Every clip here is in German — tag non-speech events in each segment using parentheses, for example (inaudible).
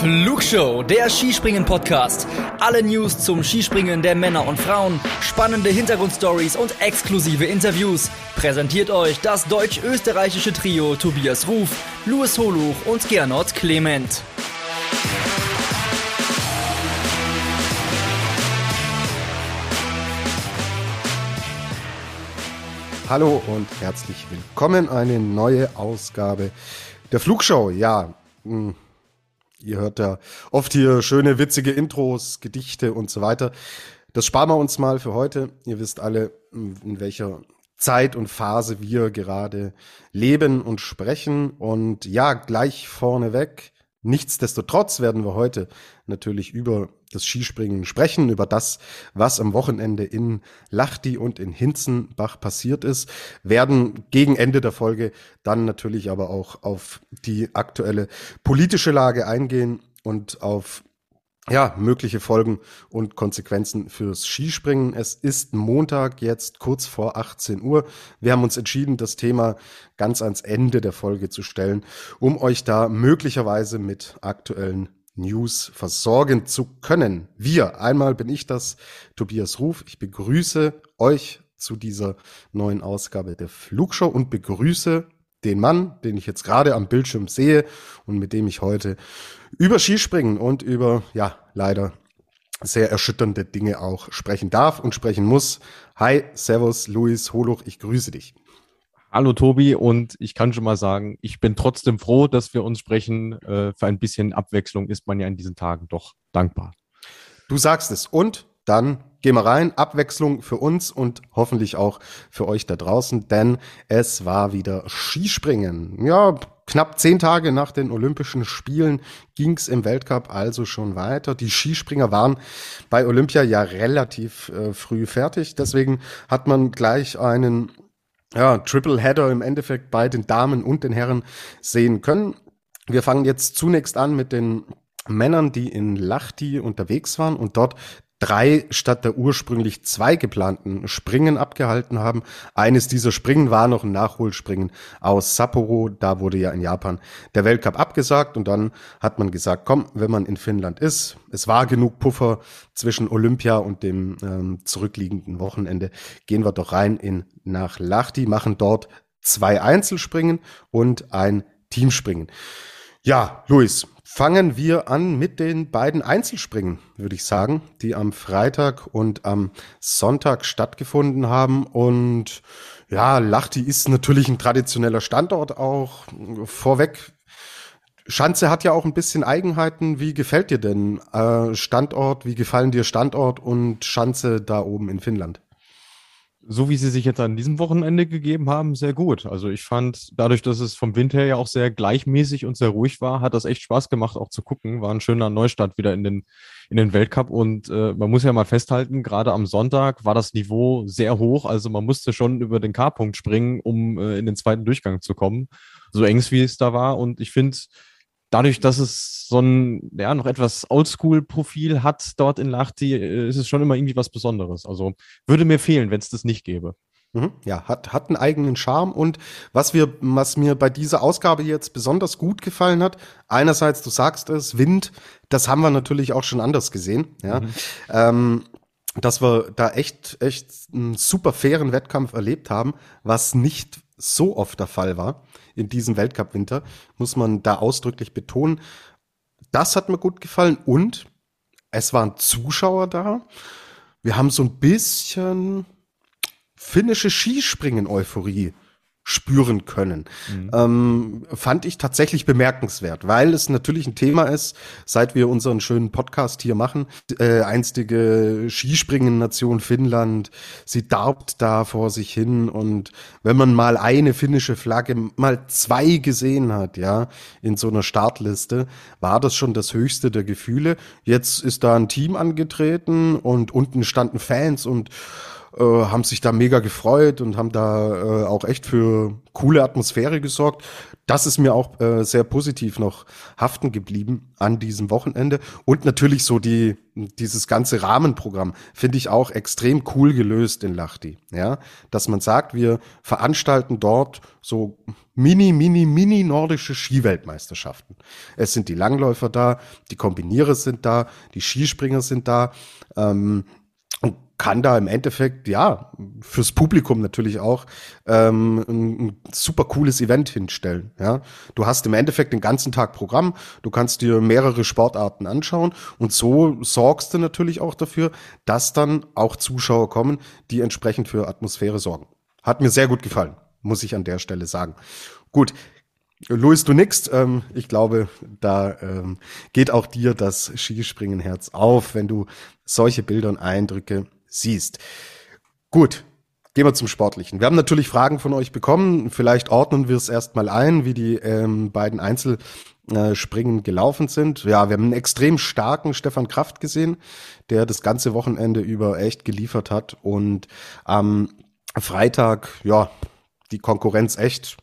Flugshow, der Skispringen-Podcast. Alle News zum Skispringen der Männer und Frauen, spannende Hintergrundstories und exklusive Interviews. Präsentiert euch das deutsch-österreichische Trio Tobias Ruf, Louis Holuch und Gernot Clement. Hallo und herzlich willkommen. Eine neue Ausgabe der Flugshow. Ja, mh, hm, ihr hört ja oft hier schöne, witzige Intros, Gedichte und so weiter. Das sparen wir uns mal für heute. Ihr wisst alle, in welcher Zeit und Phase wir gerade leben und sprechen. Und ja, gleich vorneweg Nichtsdestotrotz werden wir heute natürlich über das Skispringen sprechen, über das, was am Wochenende in Lachti und in Hinzenbach passiert ist, werden gegen Ende der Folge dann natürlich aber auch auf die aktuelle politische Lage eingehen und auf ja, mögliche Folgen und Konsequenzen fürs Skispringen. Es ist Montag, jetzt kurz vor 18 Uhr. Wir haben uns entschieden, das Thema ganz ans Ende der Folge zu stellen, um euch da möglicherweise mit aktuellen News versorgen zu können. Wir, einmal bin ich das, Tobias Ruf. Ich begrüße euch zu dieser neuen Ausgabe der Flugshow und begrüße den Mann, den ich jetzt gerade am Bildschirm sehe und mit dem ich heute über Skispringen und über, ja, leider sehr erschütternde Dinge auch sprechen darf und sprechen muss. Hi, Servus, Luis Holuch, ich grüße dich. Hallo Tobi und ich kann schon mal sagen, ich bin trotzdem froh, dass wir uns sprechen. Äh, für ein bisschen Abwechslung ist man ja in diesen Tagen doch dankbar. Du sagst es und dann gehen wir rein. Abwechslung für uns und hoffentlich auch für euch da draußen, denn es war wieder Skispringen. Ja, knapp zehn Tage nach den Olympischen Spielen ging's im Weltcup also schon weiter. Die Skispringer waren bei Olympia ja relativ äh, früh fertig. Deswegen hat man gleich einen ja, Triple Header im Endeffekt bei den Damen und den Herren sehen können. Wir fangen jetzt zunächst an mit den Männern, die in Lahti unterwegs waren und dort drei statt der ursprünglich zwei geplanten Springen abgehalten haben. Eines dieser Springen war noch ein Nachholspringen aus Sapporo. Da wurde ja in Japan der Weltcup abgesagt und dann hat man gesagt, komm, wenn man in Finnland ist, es war genug Puffer zwischen Olympia und dem ähm, zurückliegenden Wochenende, gehen wir doch rein in nach Lahti, machen dort zwei Einzelspringen und ein Teamspringen. Ja, Luis, fangen wir an mit den beiden Einzelspringen, würde ich sagen, die am Freitag und am Sonntag stattgefunden haben. Und ja, Lachti ist natürlich ein traditioneller Standort auch. Vorweg, Schanze hat ja auch ein bisschen Eigenheiten. Wie gefällt dir denn äh, Standort? Wie gefallen dir Standort und Schanze da oben in Finnland? So wie sie sich jetzt an diesem Wochenende gegeben haben, sehr gut. Also ich fand, dadurch, dass es vom Wind her ja auch sehr gleichmäßig und sehr ruhig war, hat das echt Spaß gemacht, auch zu gucken. War ein schöner Neustart wieder in den, in den Weltcup. Und äh, man muss ja mal festhalten, gerade am Sonntag war das Niveau sehr hoch. Also man musste schon über den K-Punkt springen, um äh, in den zweiten Durchgang zu kommen. So eng wie es da war. Und ich finde, dadurch, dass es so ein, ja, noch etwas Oldschool-Profil hat dort in Lahti, äh, ist es schon immer irgendwie was Besonderes. Also würde mir fehlen, wenn es das nicht gäbe. Mhm. Ja, hat, hat einen eigenen Charme und was wir, was mir bei dieser Ausgabe jetzt besonders gut gefallen hat, einerseits, du sagst es, Wind, das haben wir natürlich auch schon anders gesehen, ja. Mhm. Ähm, dass wir da echt, echt einen super fairen Wettkampf erlebt haben, was nicht so oft der Fall war in diesem Weltcup-Winter, muss man da ausdrücklich betonen. Das hat mir gut gefallen und es waren Zuschauer da. Wir haben so ein bisschen finnische Skispringen-Euphorie spüren können. Mhm. Ähm, fand ich tatsächlich bemerkenswert, weil es natürlich ein Thema ist, seit wir unseren schönen Podcast hier machen. Äh, einstige Skispringen-Nation Finnland, sie darbt da vor sich hin und wenn man mal eine finnische Flagge, mal zwei gesehen hat, ja, in so einer Startliste, war das schon das höchste der Gefühle. Jetzt ist da ein Team angetreten und unten standen Fans und äh, haben sich da mega gefreut und haben da äh, auch echt für coole Atmosphäre gesorgt. Das ist mir auch äh, sehr positiv noch haften geblieben an diesem Wochenende. Und natürlich so die, dieses ganze Rahmenprogramm finde ich auch extrem cool gelöst in Lachti. Ja, dass man sagt, wir veranstalten dort so mini, mini, mini nordische Skiweltmeisterschaften. Es sind die Langläufer da, die Kombinierer sind da, die Skispringer sind da. Ähm, kann da im Endeffekt, ja, fürs Publikum natürlich auch ähm, ein, ein, super cooles Event hinstellen. Ja, du hast im Endeffekt den ganzen Tag Programm, du kannst dir mehrere Sportarten anschauen und so sorgst du natürlich auch dafür, dass dann auch Zuschauer kommen, die entsprechend für Atmosphäre sorgen. Hat mir sehr gut gefallen, muss ich an der Stelle sagen. Gut, Louis, du nix. Ähm, ich glaube, da ähm, geht auch dir das Skispringenherz auf, wenn du solche Bilder und Eindrücke siehst. Gut, gehen wir zum Sportlichen. Wir haben natürlich Fragen von euch bekommen. Vielleicht ordnen wir es erstmal ein, wie die ähm, beiden Einzelspringen gelaufen sind. Ja, wir haben einen extrem starken Stefan Kraft gesehen, der das ganze Wochenende über echt geliefert hat und am Freitag, ja, die Konkurrenz echt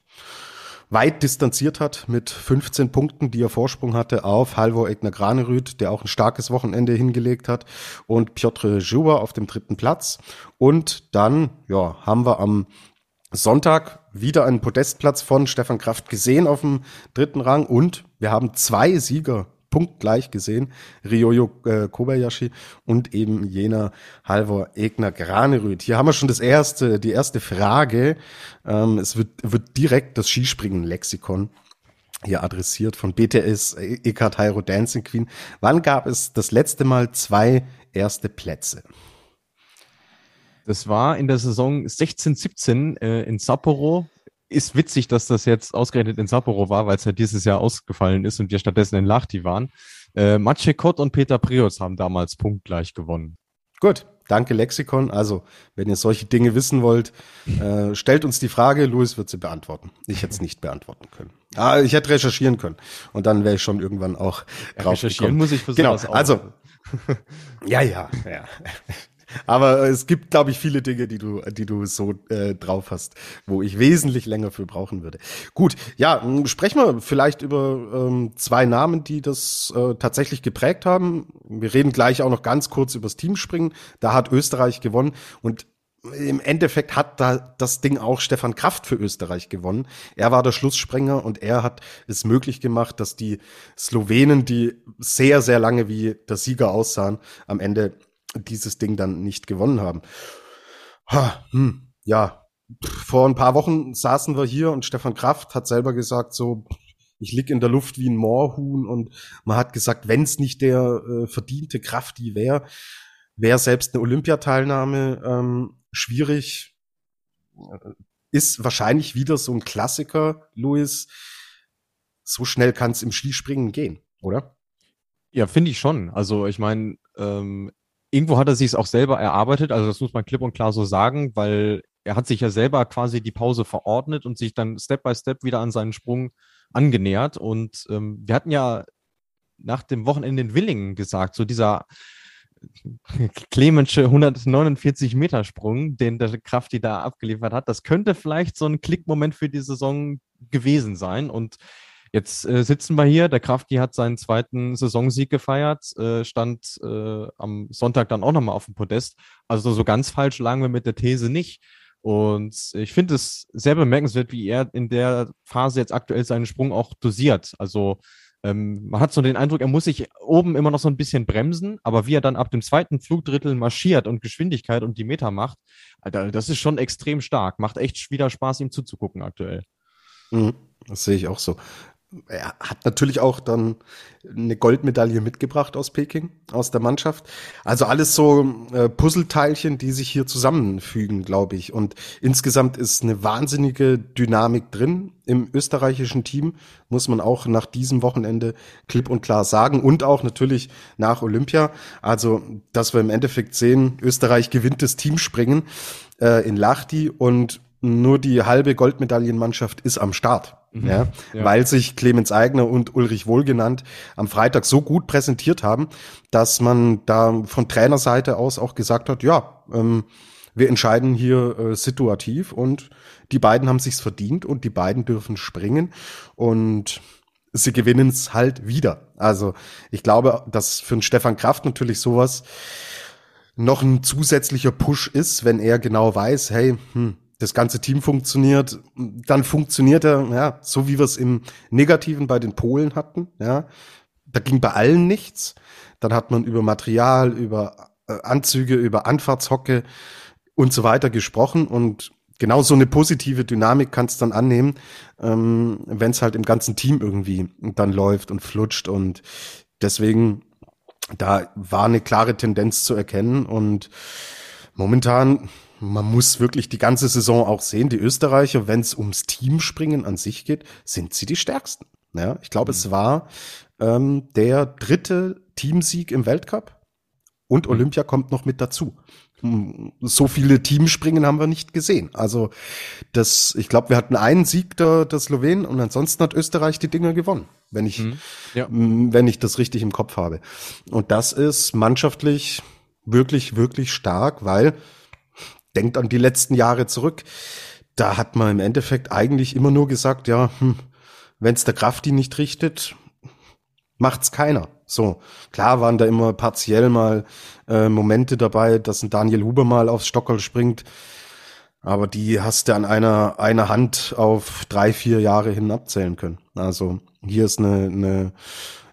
weit distanziert hat mit 15 Punkten, die er Vorsprung hatte auf Halvor Egner Granerüt, der auch ein starkes Wochenende hingelegt hat und Piotr Juba auf dem dritten Platz. Und dann, ja, haben wir am Sonntag wieder einen Podestplatz von Stefan Kraft gesehen auf dem dritten Rang und wir haben zwei Sieger punktgleich gesehen. Ryoyo äh, Kobayashi und eben jener Halvor Egner Granerüt. Hier haben wir schon das erste, die erste Frage. Ähm, es wird, wird direkt das Skispringen-Lexikon hier adressiert von BTS Eckhart Hairo Dancing Queen. Wann gab es das letzte Mal zwei erste Plätze? Das war in der Saison 16, 17 äh, in Sapporo ist witzig, dass das jetzt ausgerechnet in Sapporo war, weil es ja dieses Jahr ausgefallen ist und wir stattdessen in Lahti waren. Äh, Maciej Kott und Peter Prios haben damals punktgleich gewonnen. Gut, danke Lexikon. Also, wenn ihr solche Dinge wissen wollt, äh, stellt uns die Frage, Louis wird sie beantworten. Ich hätte es nicht beantworten können. Ah, ich hätte recherchieren können. Und dann wäre ich schon irgendwann auch drauf Recherchieren gekommen. muss ich für genau, auch. Also, (laughs) ja, ja, ja. Aber es gibt, glaube ich, viele Dinge, die du, die du so äh, drauf hast, wo ich wesentlich länger für brauchen würde. Gut, ja, sprechen wir vielleicht über ähm, zwei Namen, die das äh, tatsächlich geprägt haben. Wir reden gleich auch noch ganz kurz über das Teamspringen. Da hat Österreich gewonnen und im Endeffekt hat da das Ding auch Stefan Kraft für Österreich gewonnen. Er war der Schlusssprenger und er hat es möglich gemacht, dass die Slowenen, die sehr, sehr lange wie der Sieger aussahen, am Ende dieses Ding dann nicht gewonnen haben. Ha, hm, ja, vor ein paar Wochen saßen wir hier und Stefan Kraft hat selber gesagt, so, ich lieg in der Luft wie ein Moorhuhn und man hat gesagt, wenn es nicht der äh, verdiente Kraft die wäre, wäre selbst eine Olympiateilnahme ähm, schwierig. Ist wahrscheinlich wieder so ein Klassiker, Louis. So schnell kann es im Skispringen gehen, oder? Ja, finde ich schon. Also ich meine, ähm, irgendwo hat er sich es auch selber erarbeitet, also das muss man klipp und klar so sagen, weil er hat sich ja selber quasi die Pause verordnet und sich dann Step by Step wieder an seinen Sprung angenähert. Und ähm, wir hatten ja nach dem Wochenende in Willingen gesagt, so dieser (laughs) Clemensche 149 Meter Sprung, den der Krafti da abgeliefert hat, das könnte vielleicht so ein Klickmoment für die Saison gewesen sein. Und Jetzt äh, sitzen wir hier, der Krafti hat seinen zweiten Saisonsieg gefeiert, äh, stand äh, am Sonntag dann auch nochmal auf dem Podest. Also so ganz falsch lagen wir mit der These nicht. Und ich finde es sehr bemerkenswert, wie er in der Phase jetzt aktuell seinen Sprung auch dosiert. Also ähm, man hat so den Eindruck, er muss sich oben immer noch so ein bisschen bremsen, aber wie er dann ab dem zweiten Flugdrittel marschiert und Geschwindigkeit und die Meter macht, Alter, das ist schon extrem stark. Macht echt wieder Spaß, ihm zuzugucken aktuell. Mhm, das sehe ich auch so er hat natürlich auch dann eine Goldmedaille mitgebracht aus Peking, aus der Mannschaft. Also alles so äh, Puzzleteilchen, die sich hier zusammenfügen, glaube ich. Und insgesamt ist eine wahnsinnige Dynamik drin im österreichischen Team, muss man auch nach diesem Wochenende klipp und klar sagen. Und auch natürlich nach Olympia. Also, dass wir im Endeffekt sehen, Österreich gewinnt das Teamspringen äh, in Lahti und nur die halbe Goldmedaillenmannschaft ist am Start. Mhm. Ja, ja, weil sich Clemens Eigner und Ulrich Wohlgenannt am Freitag so gut präsentiert haben, dass man da von Trainerseite aus auch gesagt hat, ja, ähm, wir entscheiden hier äh, situativ und die beiden haben sich's verdient und die beiden dürfen springen und sie gewinnen es halt wieder. Also ich glaube, dass für einen Stefan Kraft natürlich sowas noch ein zusätzlicher Push ist, wenn er genau weiß, hey, hm, das ganze Team funktioniert, dann funktioniert er, ja, so wie wir es im Negativen bei den Polen hatten, ja. Da ging bei allen nichts. Dann hat man über Material, über äh, Anzüge, über Anfahrtshocke und so weiter gesprochen und genau so eine positive Dynamik kannst dann annehmen, ähm, wenn es halt im ganzen Team irgendwie dann läuft und flutscht und deswegen da war eine klare Tendenz zu erkennen und momentan man muss wirklich die ganze Saison auch sehen, die Österreicher, wenn es ums Teamspringen an sich geht, sind sie die stärksten. Ja, ich glaube, mhm. es war ähm, der dritte Teamsieg im Weltcup und mhm. Olympia kommt noch mit dazu. Hm, so viele Teamspringen haben wir nicht gesehen. Also das, ich glaube, wir hatten einen Sieg der, der Slowenen und ansonsten hat Österreich die Dinger gewonnen, wenn ich, mhm. ja. Hm, wenn ich das richtig im Kopf habe. Und das ist mannschaftlich wirklich, wirklich stark, weil denkt an die letzten Jahre zurück. Da hat man im Endeffekt eigentlich immer nur gesagt, ja, hm, wenn es der Krafti nicht richtet, macht's keiner. So, klar waren da immer partiell mal äh, Momente dabei, dass ein Daniel Huber mal aufs Stockerl springt, aber die hast du an einer, einer Hand auf drei, vier Jahre hin abzählen können. Also hier ist eine,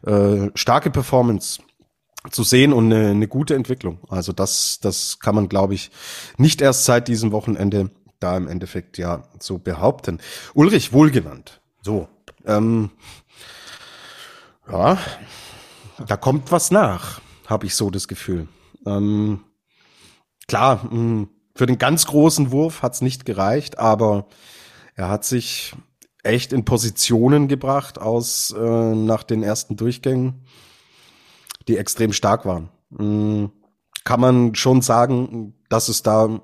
eine äh, starke Performance zu sehen und eine, eine gute Entwicklung. Also das, das kann man, glaube ich, nicht erst seit diesem Wochenende da im Endeffekt ja so behaupten. Ulrich wohlgenannt. So, ähm, ja, da kommt was nach, habe ich so das Gefühl. Ähm, klar, hm, für den ganz großen Wurf hat's nicht gereicht, aber er hat sich echt in Positionen gebracht aus äh, nach den ersten Durchgängen, die extrem stark waren. Mhm. Kann man schon sagen, dass es da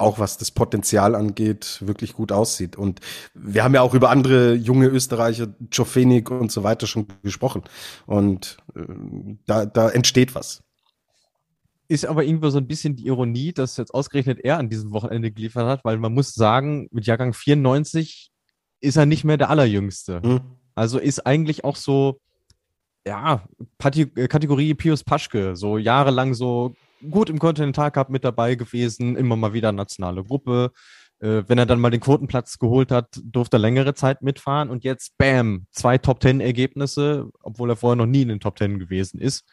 auch was das Potenzial angeht, wirklich gut aussieht. Und wir haben ja auch über andere junge Österreicher, Jofenik und so weiter schon gesprochen. Und äh, da, da entsteht was. Ist aber irgendwie so ein bisschen die Ironie, dass jetzt ausgerechnet er an diesem Wochenende geliefert hat, weil man muss sagen, mit Jahrgang 94 ist er nicht mehr der Allerjüngste. Hm. Also ist eigentlich auch so, ja, Kategorie Pius Paschke, so jahrelang so gut im Continental Cup mit dabei gewesen, immer mal wieder nationale Gruppe. Äh, wenn er dann mal den Quotenplatz geholt hat, durfte er längere Zeit mitfahren und jetzt, bam, zwei Top Ten Ergebnisse, obwohl er vorher noch nie in den Top Ten gewesen ist.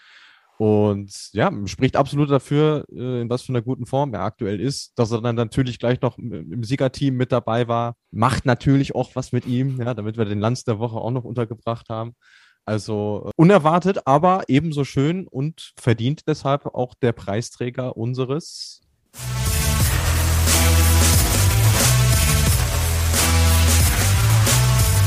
Und ja, spricht absolut dafür, äh, in was für einer guten Form er aktuell ist, dass er dann natürlich gleich noch im Siegerteam mit dabei war. Macht natürlich auch was mit ihm, ja, damit wir den Lanz der Woche auch noch untergebracht haben. Also äh, unerwartet, aber ebenso schön und verdient deshalb auch der Preisträger unseres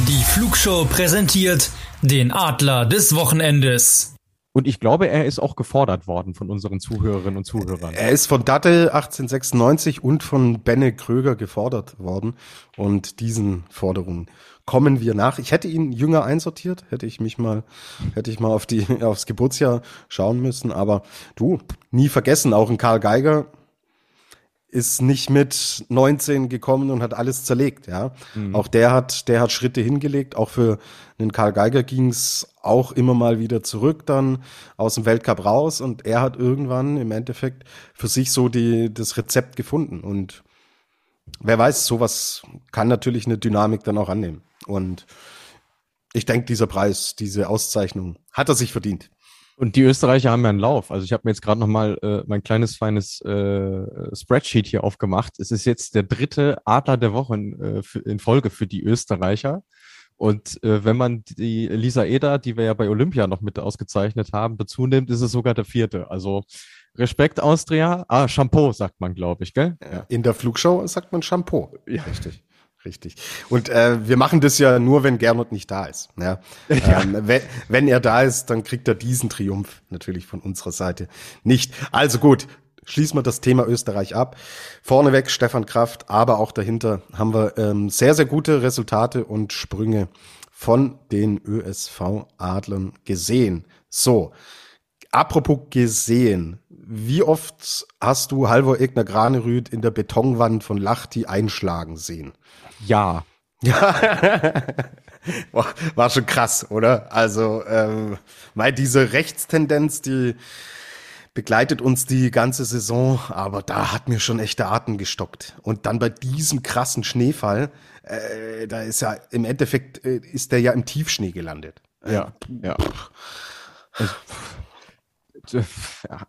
Die Flugshow präsentiert den Adler des Wochenendes. Und ich glaube, er ist auch gefordert worden von unseren Zuhörerinnen und Zuhörern. Er ist von Dattel 1896 und von Benne Kröger gefordert worden. Und diesen Forderungen kommen wir nach. Ich hätte ihn jünger einsortiert, hätte ich mich mal, hätte ich mal auf die, (laughs) aufs Geburtsjahr schauen müssen. Aber du, nie vergessen, auch ein Karl Geiger ist nicht mit 19 gekommen und hat alles zerlegt, ja. Mhm. Auch der hat, der hat Schritte hingelegt. Auch für den Karl Geiger ging's auch immer mal wieder zurück dann aus dem Weltcup raus und er hat irgendwann im Endeffekt für sich so die, das Rezept gefunden und wer weiß, sowas kann natürlich eine Dynamik dann auch annehmen. Und ich denke, dieser Preis, diese Auszeichnung, hat er sich verdient. Und die Österreicher haben ja einen Lauf. Also ich habe mir jetzt gerade noch mal äh, mein kleines feines äh, Spreadsheet hier aufgemacht. Es ist jetzt der dritte Adler der Woche in, äh, in Folge für die Österreicher. Und äh, wenn man die Lisa Eder, die wir ja bei Olympia noch mit ausgezeichnet haben, dazu nimmt, ist es sogar der vierte. Also Respekt Austria. Ah, Shampoo sagt man, glaube ich, gell? Ja. In der Flugshow sagt man Shampoo. Ja, richtig. Richtig. Und äh, wir machen das ja nur, wenn Gernot nicht da ist. Ja. (laughs) ja. Ähm, wenn, wenn er da ist, dann kriegt er diesen Triumph natürlich von unserer Seite nicht. Also gut, schließen wir das Thema Österreich ab. Vorneweg Stefan Kraft, aber auch dahinter haben wir ähm, sehr, sehr gute Resultate und Sprünge von den ÖSV-Adlern gesehen. So, apropos gesehen, wie oft hast du Halvor Egner Granerüth in der Betonwand von Lachti einschlagen sehen? Ja. Ja, (laughs) war, schon krass, oder? Also, ähm, weil diese Rechtstendenz, die begleitet uns die ganze Saison, aber da hat mir schon echt der Atem gestockt. Und dann bei diesem krassen Schneefall, äh, da ist ja im Endeffekt äh, ist der ja im Tiefschnee gelandet. Ja, ja. Also,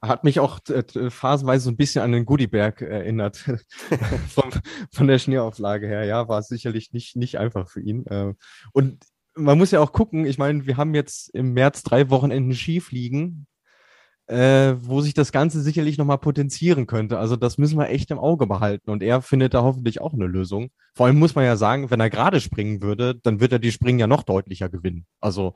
hat mich auch äh, phasenweise so ein bisschen an den Goodieberg erinnert. (laughs) (laughs) von, von der Schneeauflage her, ja, war es sicherlich nicht, nicht einfach für ihn. Äh, und man muss ja auch gucken, ich meine, wir haben jetzt im März drei Wochenenden Skifliegen, äh, wo sich das Ganze sicherlich nochmal potenzieren könnte. Also das müssen wir echt im Auge behalten. Und er findet da hoffentlich auch eine Lösung. Vor allem muss man ja sagen, wenn er gerade springen würde, dann wird er die Springen ja noch deutlicher gewinnen. Also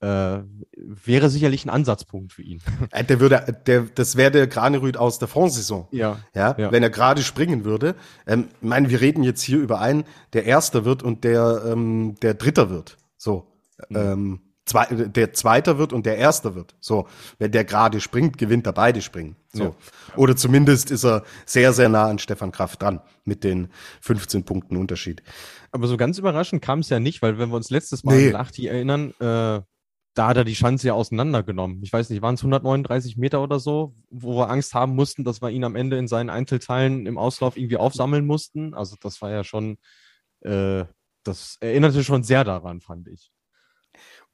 äh, wäre sicherlich ein Ansatzpunkt für ihn. (laughs) Äh, der würde, der, das wäre der Granerüth aus der Fondsaison. Ja, ja. Ja, wenn er gerade springen würde. Ähm, ich meine, wir reden jetzt hier über einen, der Erster wird und der, ähm, der Dritter wird. So. Mhm. Ähm, zwei, der Zweiter wird und der Erster wird. So. Wenn der gerade springt, gewinnt er beide springen. So. Ja. Oder zumindest ist er sehr, sehr nah an Stefan Kraft dran mit den 15 Punkten Unterschied. Aber so ganz überraschend kam es ja nicht, weil wenn wir uns letztes Mal nee. nach die erinnern, äh, da hat er die Schanze ja auseinandergenommen. Ich weiß nicht, waren es 139 Meter oder so, wo wir Angst haben mussten, dass wir ihn am Ende in seinen Einzelteilen im Auslauf irgendwie aufsammeln mussten. Also das war ja schon, äh, das erinnerte schon sehr daran, fand ich.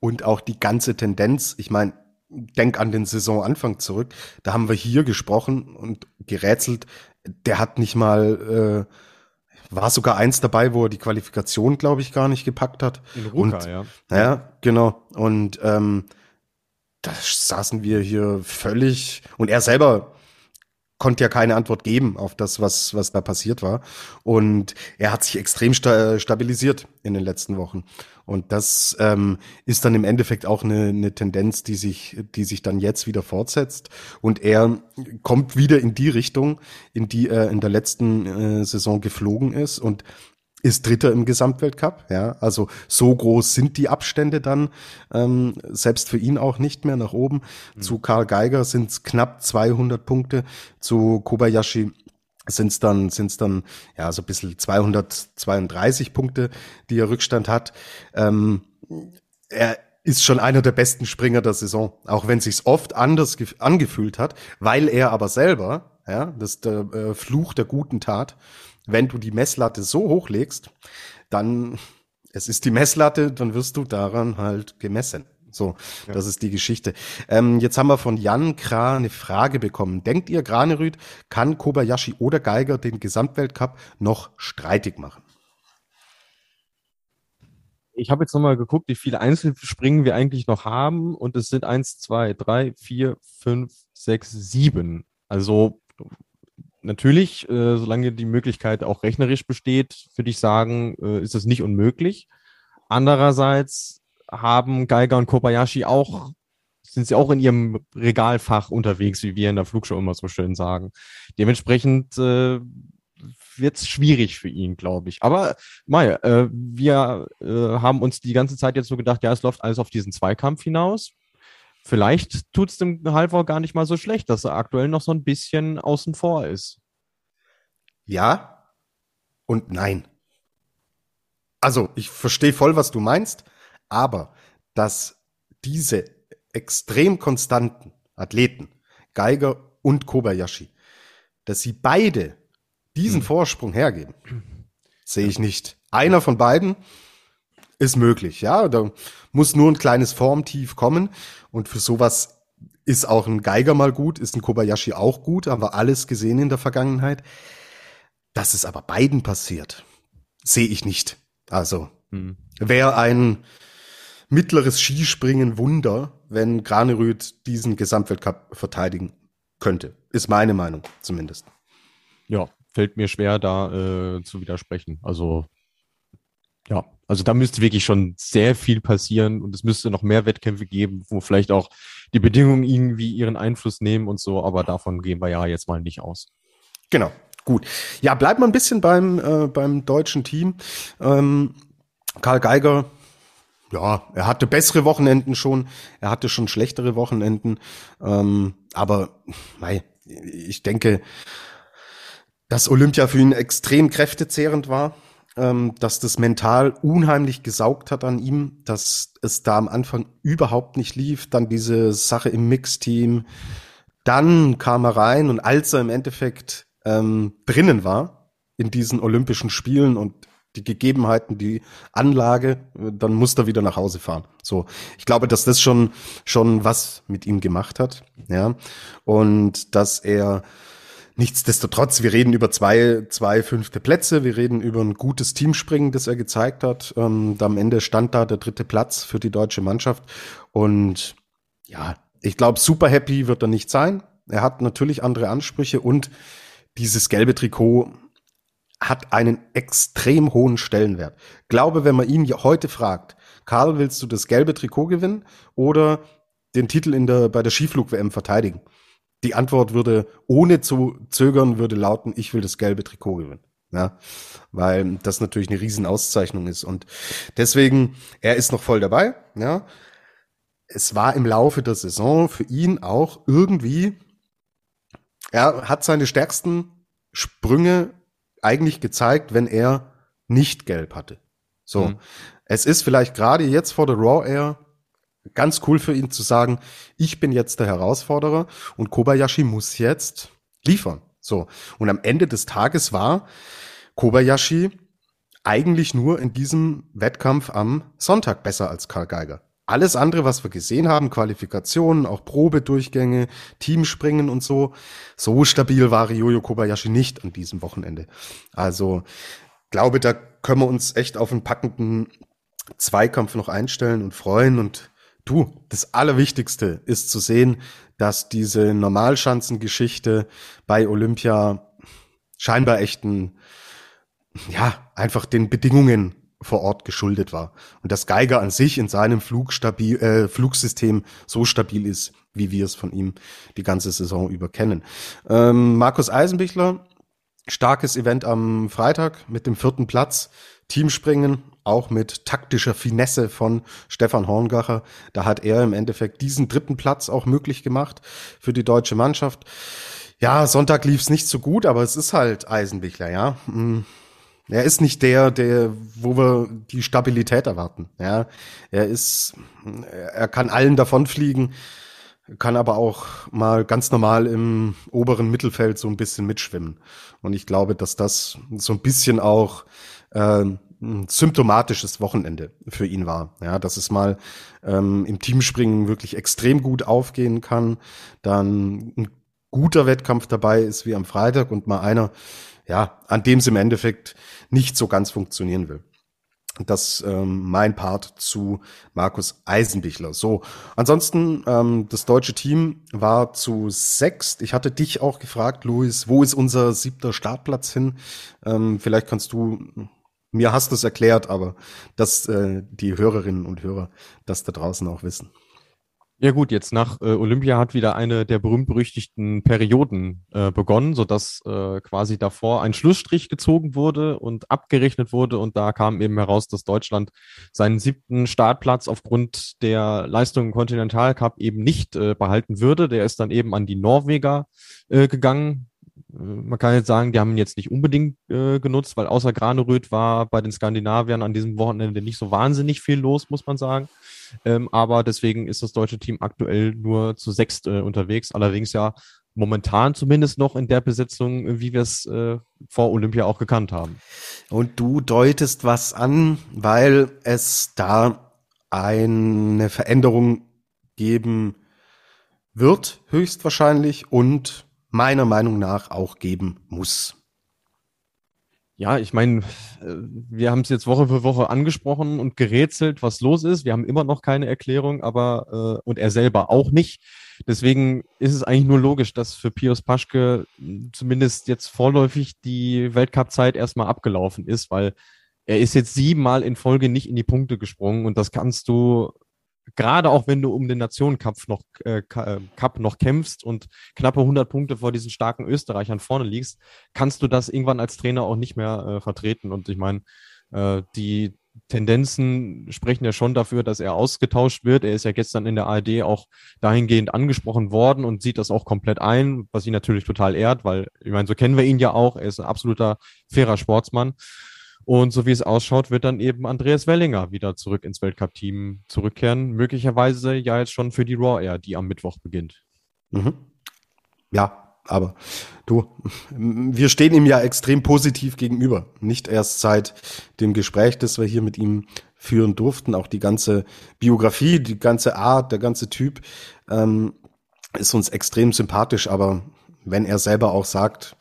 Und auch die ganze Tendenz, ich meine, denk an den Saisonanfang zurück, da haben wir hier gesprochen und gerätselt, der hat nicht mal äh, war sogar eins dabei, wo er die Qualifikation, glaube ich, gar nicht gepackt hat. In Ruka, und, ja. Ja, genau. Und ähm, da saßen wir hier völlig und er selber konnte ja keine Antwort geben auf das, was, was da passiert war. Und er hat sich extrem sta stabilisiert in den letzten Wochen. Und das ähm, ist dann im Endeffekt auch eine, eine Tendenz, die sich, die sich dann jetzt wieder fortsetzt. Und er kommt wieder in die Richtung, in die er in der letzten äh, Saison geflogen ist. Und ist Dritter im Gesamtweltcup. Ja, also so groß sind die Abstände dann ähm, selbst für ihn auch nicht mehr nach oben. Mhm. Zu Karl Geiger sind es knapp 200 Punkte, zu Kobayashi sind es dann sind's dann ja so ein bisschen 232 Punkte, die er Rückstand hat. Ähm, er ist schon einer der besten Springer der Saison, auch wenn sich's oft anders angefühlt hat, weil er aber selber, ja, das ist der äh, Fluch der guten Tat, wenn du die Messlatte so hochlegst, dann, es ist die Messlatte, dann wirst du daran halt gemessen. So, ja. das ist die Geschichte. Ähm, jetzt haben wir von Jan Kra eine Frage bekommen. Denkt ihr, Granerüth kann Kobayashi oder Geiger den Gesamtweltcup noch streitig machen? Ich habe jetzt nochmal geguckt, wie viele Einzelspringen wir eigentlich noch haben und es sind eins, zwei, drei, vier, fünf, sechs, sieben. Also natürlich, äh, solange die Möglichkeit auch rechnerisch besteht, würde ich sagen, äh, ist es nicht unmöglich. Andererseits haben Geiger und Kobayashi auch, sind sie auch in ihrem Regalfach unterwegs, wie wir in der Flugshow immer so schön sagen. Dementsprechend äh, wird es schwierig für ihn, glaube ich. Aber Mai, äh, wir äh, haben uns die ganze Zeit jetzt so gedacht, ja, es läuft alles auf diesen Zweikampf hinaus vielleicht tut es dem Halvor gar nicht mal so schlecht, dass er aktuell noch so ein bisschen außen vor ist. Ja und nein. Also, ich verstehe voll, was du meinst, aber dass diese extrem konstanten Athleten, Geiger und Kobayashi, dass sie beide diesen hm. Vorsprung hergeben, sehe ich nicht. Einer von beiden ist möglich, ja. Da muss nur ein kleines Formtief kommen. Und für sowas ist auch ein Geiger mal gut, ist ein Kobayashi auch gut, haben wir alles gesehen in der Vergangenheit. Dass es aber beiden passiert, sehe ich nicht. Also, hm. wäre ein mittleres Skispringen Wunder, wenn Granerüth diesen Gesamtweltcup verteidigen könnte. Ist meine Meinung zumindest. Ja, fällt mir schwer, da äh, zu widersprechen. Also ja, also da müsste wirklich schon sehr viel passieren und es müsste noch mehr Wettkämpfe geben, wo vielleicht auch die Bedingungen irgendwie ihren Einfluss nehmen und so, aber davon gehen wir ja jetzt mal nicht aus. Genau, gut. Ja, bleibt mal ein bisschen beim, äh, beim deutschen Team. Ähm, Karl Geiger, ja, er hatte bessere Wochenenden schon, er hatte schon schlechtere Wochenenden, ähm, aber mei, ich denke, dass Olympia für ihn extrem kräftezehrend war, ähm, dass das mental unheimlich gesaugt hat an ihm, dass es da am Anfang überhaupt nicht lief, dann diese Sache im Mixteam, dann kam er rein und als er im Endeffekt ähm, drinnen war in diesen Olympischen Spielen und die Gegebenheiten, die Anlage, dann muss er wieder nach Hause fahren. So, ich glaube, dass das schon schon was mit ihm gemacht hat, ja, und dass er Nichtsdestotrotz, wir reden über zwei, zwei fünfte Plätze, wir reden über ein gutes Teamspringen, das er gezeigt hat. Ähm, am Ende stand da der dritte Platz für die deutsche Mannschaft. Und ja, ich glaube, super happy wird er nicht sein. Er hat natürlich andere Ansprüche und dieses gelbe Trikot hat einen extrem hohen Stellenwert. Glaube, wenn man ihn heute fragt, Karl, willst du das gelbe Trikot gewinnen oder den Titel in der, bei der Skiflug-WM verteidigen? Die Antwort würde, ohne zu zögern, würde lauten, ich will das gelbe Trikot gewinnen. Ja, weil das natürlich eine Riesenauszeichnung ist. Und deswegen, er ist noch voll dabei. Ja, es war im Laufe der Saison für ihn auch irgendwie, er hat seine stärksten Sprünge eigentlich gezeigt, wenn er nicht gelb hatte. So. Mhm. Es ist vielleicht gerade jetzt vor der Raw Air ganz cool für ihn zu sagen, ich bin jetzt der Herausforderer und Kobayashi muss jetzt liefern. So. Und am Ende des Tages war Kobayashi eigentlich nur in diesem Wettkampf am Sonntag besser als Karl Geiger. Alles andere, was wir gesehen haben, Qualifikationen, auch Probedurchgänge, Teamspringen und so, so stabil war Ryoyo Kobayashi nicht an diesem Wochenende. Also, glaube, da können wir uns echt auf einen packenden Zweikampf noch einstellen und freuen und Du, das Allerwichtigste ist zu sehen, dass diese Normalschanzengeschichte bei Olympia scheinbar echten, ja, einfach den Bedingungen vor Ort geschuldet war. Und dass Geiger an sich in seinem Flugstabil, äh, Flugsystem so stabil ist, wie wir es von ihm die ganze Saison über kennen. Ähm, Markus Eisenbichler, starkes Event am Freitag mit dem vierten Platz. Teamspringen, auch mit taktischer Finesse von Stefan Horngacher. Da hat er im Endeffekt diesen dritten Platz auch möglich gemacht für die deutsche Mannschaft. Ja, Sonntag lief es nicht so gut, aber es ist halt Eisenbichler, ja. Mm. Er ist nicht der, der, wo wir die Stabilität erwarten. Ja, er ist, er kann allen davonfliegen, kann aber auch mal ganz normal im oberen Mittelfeld so ein bisschen mitschwimmen. Und ich glaube, dass das so ein bisschen auch äh, symptomatisches Wochenende für ihn war. Ja, dass es mal ähm, im Teamspringen wirklich extrem gut aufgehen kann, dann ein guter Wettkampf dabei ist wie am Freitag und mal einer, ja, an dem es im Endeffekt nicht so ganz funktionieren will. Das ähm, mein Part zu Markus Eisenbichler. So, ansonsten ähm, das deutsche Team war zu sechst. Ich hatte dich auch gefragt, Luis, wo ist unser siebter Startplatz hin? Ähm, vielleicht kannst du mir hast du es erklärt, aber dass äh, die Hörerinnen und Hörer das da draußen auch wissen. Ja gut, jetzt nach äh, Olympia hat wieder eine der berühmt-berüchtigten Perioden äh, begonnen, sodass äh, quasi davor ein Schlussstrich gezogen wurde und abgerechnet wurde. Und da kam eben heraus, dass Deutschland seinen siebten Startplatz aufgrund der Leistung im Continental Cup eben nicht äh, behalten würde. Der ist dann eben an die Norweger äh, gegangen. Man kann jetzt sagen, die haben ihn jetzt nicht unbedingt äh, genutzt, weil außer Graneröd war bei den Skandinaviern an diesem Wochenende nicht so wahnsinnig viel los, muss man sagen. Ähm, aber deswegen ist das deutsche Team aktuell nur zu sechst äh, unterwegs. Allerdings ja momentan zumindest noch in der Besetzung, wie wir es äh, vor Olympia auch gekannt haben. Und du deutest was an, weil es da eine Veränderung geben wird, höchstwahrscheinlich, und meiner Meinung nach auch geben muss. Ja, ich meine, äh, wir haben es jetzt Woche für Woche angesprochen und gerätselt, was los ist. Wir haben immer noch keine Erklärung, aber äh, und er selber auch nicht. Deswegen ist es eigentlich nur logisch, dass für Pius Paschke zumindest jetzt vorläufig die Weltcup-Zeit erstmal abgelaufen ist, weil er ist jetzt siebenmal in Folge nicht in die Punkte gesprungen und das kannst du gerade auch wenn du um den Nationencup noch, äh, äh, Cup noch kämpfst und knappe 100 Punkte vor diesen starken Österreichern vorne liegst, kannst du das irgendwann als Trainer auch nicht mehr äh, vertreten. Und ich meine, äh, die Tendenzen sprechen ja schon dafür, dass er ausgetauscht wird. Er ist ja gestern in der ARD auch dahingehend angesprochen worden und sieht das auch komplett ein, was ihn natürlich total ehrt, weil, ich meine, so kennen wir ihn ja auch. Er ist ein absoluter fairer Sportsmann. Und so wie es ausschaut, wird dann eben Andreas Wellinger wieder zurück ins Weltcup-Team zurückkehren. Möglicherweise ja jetzt schon für die Raw Air, die am Mittwoch beginnt. Mhm. Ja, aber du, (laughs) wir stehen ihm ja extrem positiv gegenüber. Nicht erst seit dem Gespräch, das wir hier mit ihm führen durften, auch die ganze Biografie, die ganze Art, der ganze Typ ähm, ist uns extrem sympathisch. Aber wenn er selber auch sagt,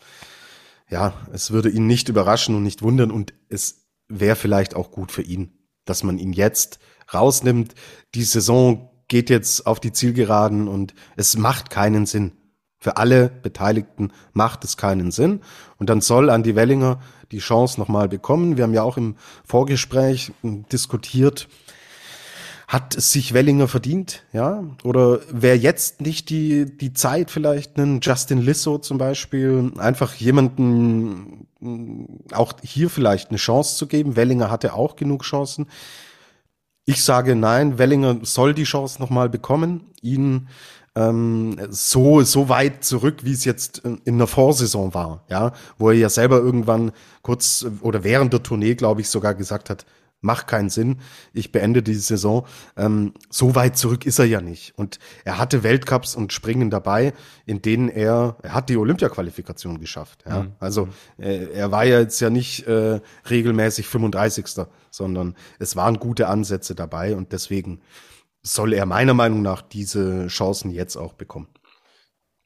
ja, es würde ihn nicht überraschen und nicht wundern und es wäre vielleicht auch gut für ihn, dass man ihn jetzt rausnimmt. Die Saison geht jetzt auf die Zielgeraden und es macht keinen Sinn. Für alle Beteiligten macht es keinen Sinn. Und dann soll Andy Wellinger die Chance nochmal bekommen. Wir haben ja auch im Vorgespräch diskutiert, hat es sich Wellinger verdient, ja? Oder wäre jetzt nicht die, die Zeit vielleicht einen Justin Lissow zum Beispiel, einfach jemanden auch hier vielleicht eine Chance zu geben? Wellinger hatte auch genug Chancen. Ich sage nein, Wellinger soll die Chance nochmal bekommen, ihn ähm, so, so weit zurück, wie es jetzt in der Vorsaison war, ja, wo er ja selber irgendwann kurz oder während der Tournee, glaube ich, sogar gesagt hat, macht keinen Sinn. Ich beende die Saison. Ähm, so weit zurück ist er ja nicht. Und er hatte Weltcups und Springen dabei, in denen er, er hat die Olympia-Qualifikation geschafft. Ja? Mhm. Also äh, er war ja jetzt ja nicht äh, regelmäßig 35. sondern es waren gute Ansätze dabei und deswegen soll er meiner Meinung nach diese Chancen jetzt auch bekommen.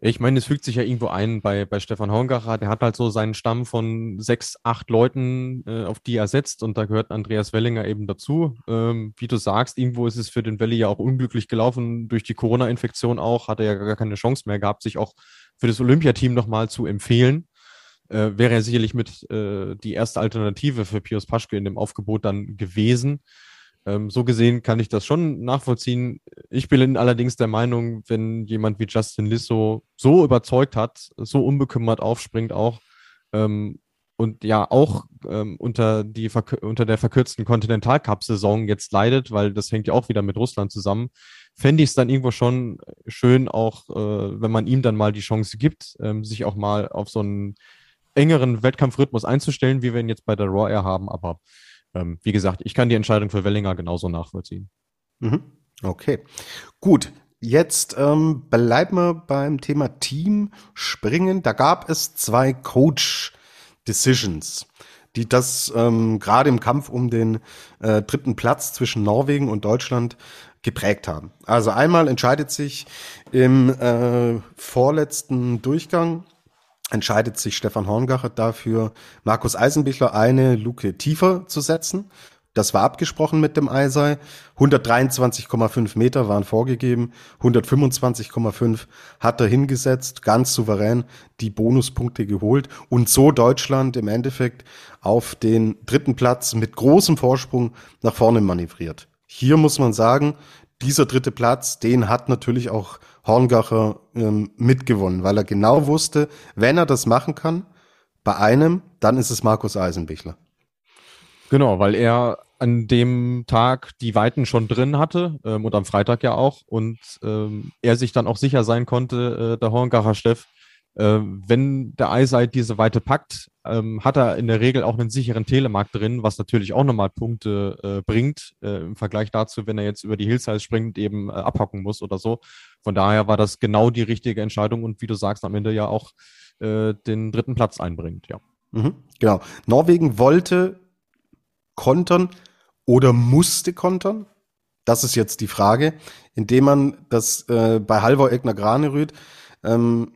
Ich meine, es fügt sich ja irgendwo ein bei, bei Stefan Horngacher. Der hat halt so seinen Stamm von sechs, acht Leuten, äh, auf die er setzt. Und da gehört Andreas Wellinger eben dazu. Ähm, wie du sagst, irgendwo ist es für den Welli ja auch unglücklich gelaufen. Durch die Corona-Infektion auch hat er ja gar keine Chance mehr gehabt, sich auch für das Olympiateam nochmal zu empfehlen. Äh, wäre er sicherlich mit äh, die erste Alternative für Pius Paschke in dem Aufgebot dann gewesen. Ähm, so gesehen kann ich das schon nachvollziehen. Ich bin allerdings der Meinung, wenn jemand wie Justin Lissow so überzeugt hat, so unbekümmert aufspringt auch ähm, und ja auch ähm, unter, die, unter der verkürzten Kontinentalcup-Saison jetzt leidet, weil das hängt ja auch wieder mit Russland zusammen, fände ich es dann irgendwo schon schön, auch äh, wenn man ihm dann mal die Chance gibt, ähm, sich auch mal auf so einen engeren Wettkampfrhythmus einzustellen, wie wir ihn jetzt bei der Raw Air haben, aber ähm, wie gesagt, ich kann die Entscheidung für Wellinger genauso nachvollziehen. Mhm. Okay, gut. Jetzt ähm, bleiben wir beim Thema Team springen. Da gab es zwei Coach Decisions, die das ähm, gerade im Kampf um den äh, dritten Platz zwischen Norwegen und Deutschland geprägt haben. Also einmal entscheidet sich im äh, vorletzten Durchgang entscheidet sich Stefan Horngacher dafür, Markus Eisenbichler eine Luke tiefer zu setzen. Das war abgesprochen mit dem Eisei. 123,5 Meter waren vorgegeben. 125,5 hat er hingesetzt, ganz souverän die Bonuspunkte geholt und so Deutschland im Endeffekt auf den dritten Platz mit großem Vorsprung nach vorne manövriert. Hier muss man sagen, dieser dritte Platz, den hat natürlich auch Horngacher ähm, mitgewonnen, weil er genau wusste, wenn er das machen kann, bei einem, dann ist es Markus Eisenbichler. Genau, weil er an dem Tag die Weiten schon drin hatte ähm, und am Freitag ja auch und ähm, er sich dann auch sicher sein konnte, äh, der Horngacher Steff, wenn der Eyesight diese Weite packt, ähm, hat er in der Regel auch einen sicheren Telemarkt drin, was natürlich auch nochmal Punkte äh, bringt äh, im Vergleich dazu, wenn er jetzt über die Hillsize springt, eben äh, abhocken muss oder so. Von daher war das genau die richtige Entscheidung und wie du sagst, am Ende ja auch äh, den dritten Platz einbringt, ja. Mhm, genau. Norwegen wollte kontern oder musste kontern. Das ist jetzt die Frage, indem man das äh, bei Halvor Egner Granerüth ähm,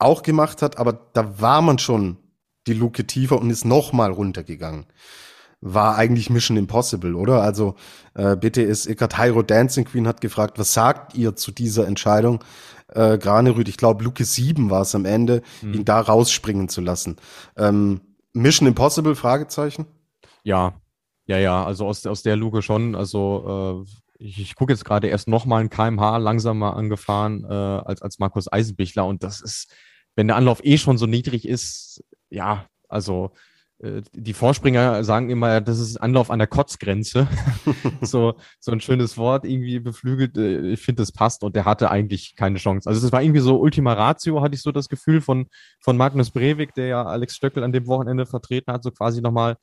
auch gemacht hat, aber da war man schon die Luke tiefer und ist nochmal runtergegangen. War eigentlich Mission Impossible, oder? Also äh, bitte ist Eckart Hyro Dancing Queen hat gefragt, was sagt ihr zu dieser Entscheidung? Äh, Granerüth, ich glaube Luke 7 war es am Ende, mhm. ihn da rausspringen zu lassen. Ähm, Mission Impossible? Fragezeichen? Ja, ja, ja, also aus, aus der Luke schon. Also äh, ich, ich gucke jetzt gerade erst nochmal ein kmh langsamer angefahren äh, als, als Markus Eisenbichler und das ist wenn der Anlauf eh schon so niedrig ist, ja, also äh, die Vorspringer sagen immer, das ist Anlauf an der Kotzgrenze. (laughs) so, so ein schönes Wort irgendwie beflügelt. Äh, ich finde, das passt und der hatte eigentlich keine Chance. Also es war irgendwie so Ultima Ratio, hatte ich so das Gefühl von, von Magnus Breivik, der ja Alex Stöckel an dem Wochenende vertreten hat, so quasi nochmal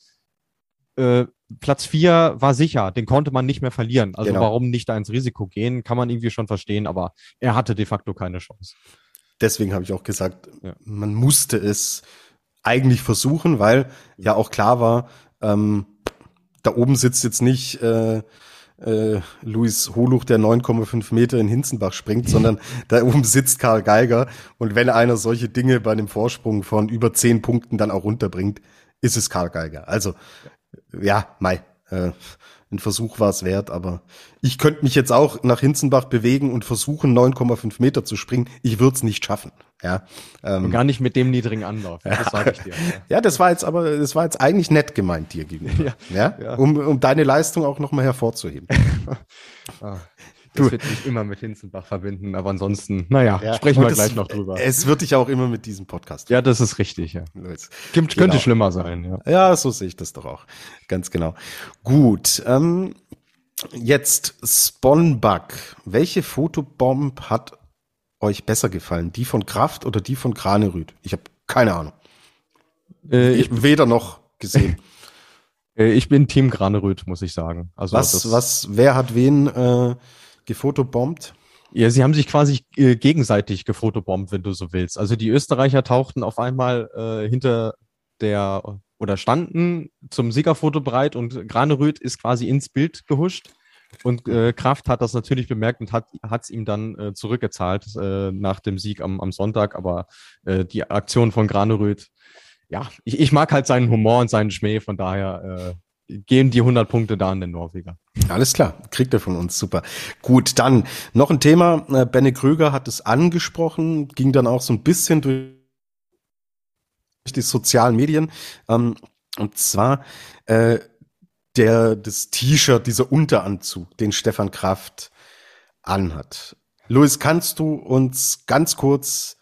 äh, Platz vier war sicher, den konnte man nicht mehr verlieren. Also genau. warum nicht da ins Risiko gehen, kann man irgendwie schon verstehen, aber er hatte de facto keine Chance. Deswegen habe ich auch gesagt, ja. man musste es eigentlich versuchen, weil ja auch klar war, ähm, da oben sitzt jetzt nicht äh, äh, Luis Holuch, der 9,5 Meter in Hinzenbach springt, (laughs) sondern da oben sitzt Karl Geiger. Und wenn einer solche Dinge bei einem Vorsprung von über zehn Punkten dann auch runterbringt, ist es Karl Geiger. Also, ja, Mai. Äh, ein Versuch war es wert, aber ich könnte mich jetzt auch nach Hinzenbach bewegen und versuchen, 9,5 Meter zu springen. Ich würde es nicht schaffen. Ja, ähm, und gar nicht mit dem niedrigen Anlauf, ja, das sage ich dir. Ja. (laughs) ja, das war jetzt aber, das war jetzt eigentlich nett gemeint dir gegenüber. (laughs) ja, ja, Um, um deine Leistung auch nochmal hervorzuheben. (laughs) ah, das wird mich immer mit Hinzenbach verbinden, aber ansonsten, naja, ja, sprechen wir gleich noch drüber. Es wird dich auch immer mit diesem Podcast. Ja, das ist richtig, ja. Gibt, genau. Könnte schlimmer sein, ja. Ja, so sehe ich das doch auch. Ganz genau. Gut, ähm, jetzt Spawnbug. Welche Fotobomb hat euch besser gefallen? Die von Kraft oder die von Kranerüth? Ich habe keine Ahnung. Äh, ich weder noch gesehen. (laughs) Äh, ich bin Team Graneröd, muss ich sagen. Also was, was, wer hat wen äh, gefotobombt? Ja, sie haben sich quasi äh, gegenseitig gefotobombt, wenn du so willst. Also die Österreicher tauchten auf einmal äh, hinter der oder standen zum Siegerfoto bereit und Graneröd ist quasi ins Bild gehuscht. Und äh, Kraft hat das natürlich bemerkt und hat es ihm dann äh, zurückgezahlt äh, nach dem Sieg am, am Sonntag. Aber äh, die Aktion von Graneröd, ja, ich, ich mag halt seinen Humor und seinen Schmäh, von daher gehen die 100 Punkte da an den Norweger. Alles klar, kriegt er von uns, super. Gut, dann noch ein Thema. Äh, Benne Kröger hat es angesprochen, ging dann auch so ein bisschen durch die sozialen Medien. Ähm, und zwar äh, der das T-Shirt, dieser Unteranzug, den Stefan Kraft anhat. Luis, kannst du uns ganz kurz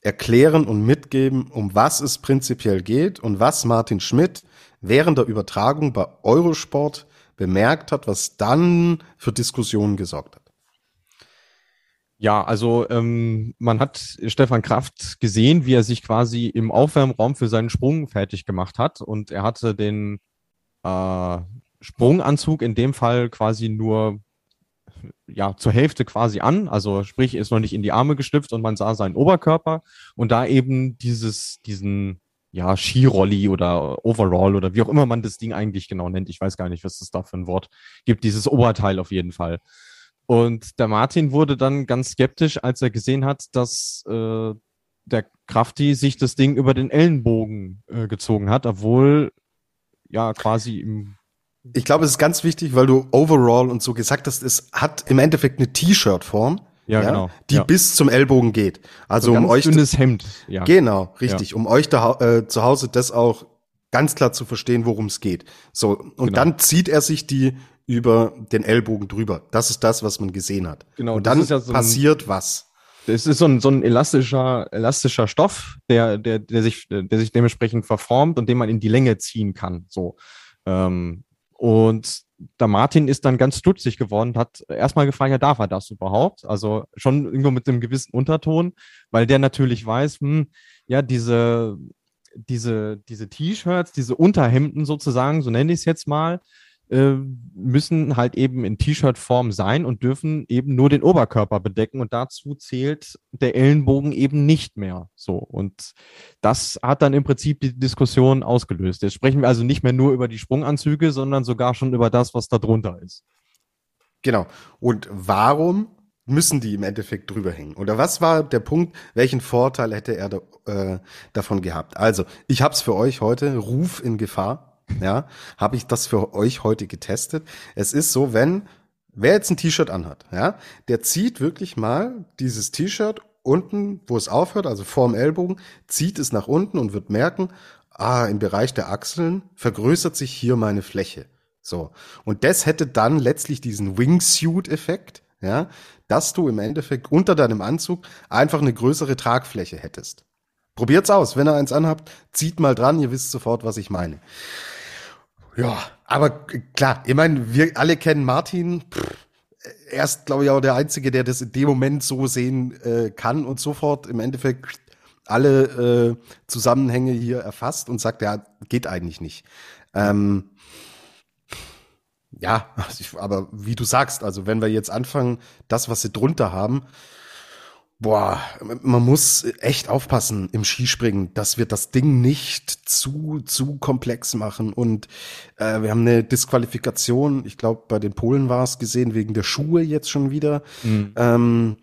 erklären und mitgeben, um was es prinzipiell geht und was Martin Schmidt während der Übertragung bei Eurosport bemerkt hat, was dann für Diskussionen gesorgt hat? Ja, also ähm, man hat Stefan Kraft gesehen, wie er sich quasi im Aufwärmraum für seinen Sprung fertig gemacht hat. Und er hatte den äh, Sprunganzug in dem Fall quasi nur ja zur Hälfte quasi an, also sprich ist noch nicht in die Arme gestüpft und man sah seinen Oberkörper. Und da eben dieses diesen ja Skirolli oder Overall oder wie auch immer man das Ding eigentlich genau nennt, ich weiß gar nicht, was das da für ein Wort gibt, dieses Oberteil auf jeden Fall. Und der Martin wurde dann ganz skeptisch, als er gesehen hat, dass äh, der Krafti sich das Ding über den Ellenbogen äh, gezogen hat, obwohl ja quasi im ich glaube, es ist ganz wichtig, weil du Overall und so gesagt hast, es hat im Endeffekt eine T-Shirt-Form. Ja, ja, genau. Die ja. bis zum Ellbogen geht. Also so um euch. Dünnes Hemd. Ja. Genau, richtig. Um euch da, äh, zu Hause das auch ganz klar zu verstehen, worum es geht. So. Und genau. dann zieht er sich die über den Ellbogen drüber. Das ist das, was man gesehen hat. Genau. Und dann so passiert ein, was. Das ist so ein, so ein elastischer, elastischer Stoff, der, der, der sich, der sich dementsprechend verformt und den man in die Länge ziehen kann. So. Ähm, und der Martin ist dann ganz stutzig geworden und hat erstmal gefragt, ja, darf er das überhaupt? Also schon irgendwo mit einem gewissen Unterton, weil der natürlich weiß, hm, ja, diese, diese, diese T-Shirts, diese Unterhemden sozusagen, so nenne ich es jetzt mal, müssen halt eben in T-Shirt-Form sein und dürfen eben nur den Oberkörper bedecken und dazu zählt der Ellenbogen eben nicht mehr. So und das hat dann im Prinzip die Diskussion ausgelöst. Jetzt sprechen wir also nicht mehr nur über die Sprunganzüge, sondern sogar schon über das, was da drunter ist. Genau. Und warum müssen die im Endeffekt drüber hängen? Oder was war der Punkt? Welchen Vorteil hätte er da, äh, davon gehabt? Also, ich habe es für euch heute. Ruf in Gefahr ja, habe ich das für euch heute getestet. Es ist so, wenn wer jetzt ein T-Shirt anhat, ja, der zieht wirklich mal dieses T-Shirt unten, wo es aufhört, also vorm Ellbogen, zieht es nach unten und wird merken, ah, im Bereich der Achseln vergrößert sich hier meine Fläche. So. Und das hätte dann letztlich diesen Wingsuit-Effekt, ja, dass du im Endeffekt unter deinem Anzug einfach eine größere Tragfläche hättest. Probiert's aus. Wenn ihr eins anhabt, zieht mal dran, ihr wisst sofort, was ich meine. Ja, aber klar, ich meine, wir alle kennen Martin. Pff, er ist, glaube ich, auch der Einzige, der das in dem Moment so sehen äh, kann und sofort im Endeffekt alle äh, Zusammenhänge hier erfasst und sagt, ja, geht eigentlich nicht. Ähm, ja, (laughs) aber wie du sagst, also wenn wir jetzt anfangen, das, was sie drunter haben, Boah, man muss echt aufpassen im Skispringen, dass wir das Ding nicht zu zu komplex machen. Und äh, wir haben eine Disqualifikation, ich glaube bei den Polen war es gesehen wegen der Schuhe jetzt schon wieder. Mhm. Ähm,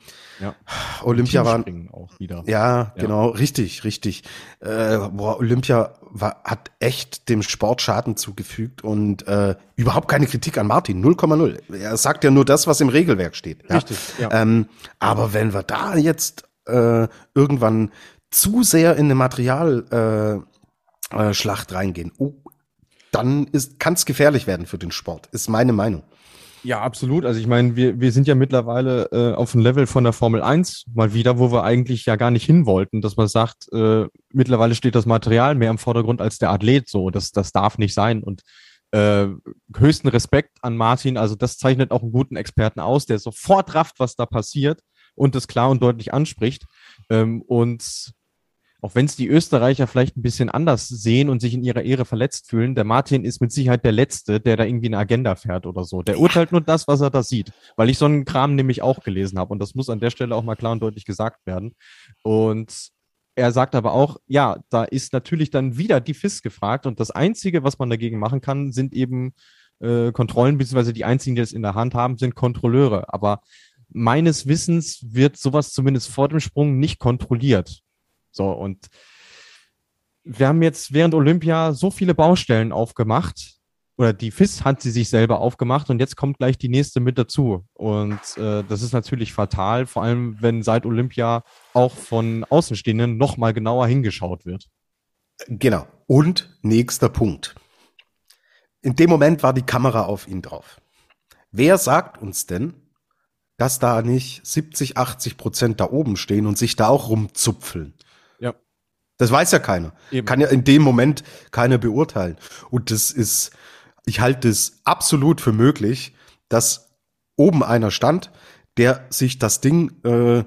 ja. Olympia war auch wieder. Ja, ja, genau, richtig, richtig. Äh, boah, Olympia war, hat echt dem Sport Schaden zugefügt und äh, überhaupt keine Kritik an Martin, 0,0. Er sagt ja nur das, was im Regelwerk steht. Ja? Richtig. Ja. Ähm, aber wenn wir da jetzt äh, irgendwann zu sehr in eine Materialschlacht äh, äh, Schlacht reingehen, oh, dann kann es gefährlich werden für den Sport, ist meine Meinung. Ja, absolut. Also ich meine, wir, wir sind ja mittlerweile äh, auf dem Level von der Formel 1 mal wieder, wo wir eigentlich ja gar nicht hin wollten, dass man sagt, äh, mittlerweile steht das Material mehr im Vordergrund als der Athlet so. Das, das darf nicht sein. Und äh, höchsten Respekt an Martin. Also das zeichnet auch einen guten Experten aus, der sofort rafft, was da passiert und das klar und deutlich anspricht. Ähm, und auch wenn es die Österreicher vielleicht ein bisschen anders sehen und sich in ihrer Ehre verletzt fühlen, der Martin ist mit Sicherheit der Letzte, der da irgendwie eine Agenda fährt oder so. Der urteilt nur das, was er da sieht, weil ich so einen Kram nämlich auch gelesen habe und das muss an der Stelle auch mal klar und deutlich gesagt werden. Und er sagt aber auch, ja, da ist natürlich dann wieder die FIS gefragt und das Einzige, was man dagegen machen kann, sind eben äh, Kontrollen, beziehungsweise die einzigen, die es in der Hand haben, sind Kontrolleure. Aber meines Wissens wird sowas zumindest vor dem Sprung nicht kontrolliert. So, und wir haben jetzt während Olympia so viele Baustellen aufgemacht, oder die FIS hat sie sich selber aufgemacht und jetzt kommt gleich die nächste mit dazu. Und äh, das ist natürlich fatal, vor allem wenn seit Olympia auch von Außenstehenden nochmal genauer hingeschaut wird. Genau. Und nächster Punkt. In dem Moment war die Kamera auf ihn drauf. Wer sagt uns denn, dass da nicht 70, 80 Prozent da oben stehen und sich da auch rumzupfeln? Das weiß ja keiner. Eben. Kann ja in dem Moment keiner beurteilen. Und das ist, ich halte es absolut für möglich, dass oben einer stand, der sich das Ding äh,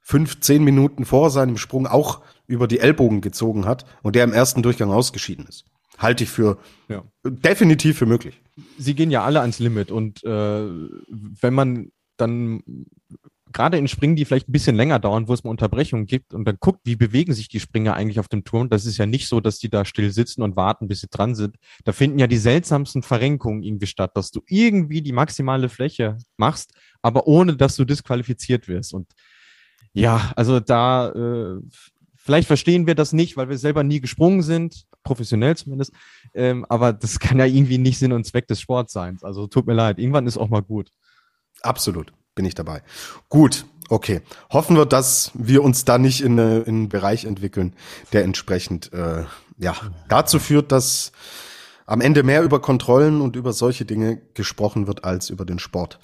fünf, zehn Minuten vor seinem Sprung auch über die Ellbogen gezogen hat und der im ersten Durchgang ausgeschieden ist. Halte ich für ja. definitiv für möglich. Sie gehen ja alle ans Limit und äh, wenn man dann gerade in Springen, die vielleicht ein bisschen länger dauern, wo es mal Unterbrechungen gibt und dann guckt, wie bewegen sich die Springer eigentlich auf dem Turm. Das ist ja nicht so, dass die da still sitzen und warten, bis sie dran sind. Da finden ja die seltsamsten Verrenkungen irgendwie statt, dass du irgendwie die maximale Fläche machst, aber ohne, dass du disqualifiziert wirst. Und ja, also da, äh, vielleicht verstehen wir das nicht, weil wir selber nie gesprungen sind, professionell zumindest. Ähm, aber das kann ja irgendwie nicht Sinn und Zweck des Sports sein. Also tut mir leid, irgendwann ist auch mal gut. Absolut bin ich dabei. Gut, okay. Hoffen wir, dass wir uns da nicht in, in einen Bereich entwickeln, der entsprechend äh, ja dazu führt, dass am Ende mehr über Kontrollen und über solche Dinge gesprochen wird als über den Sport.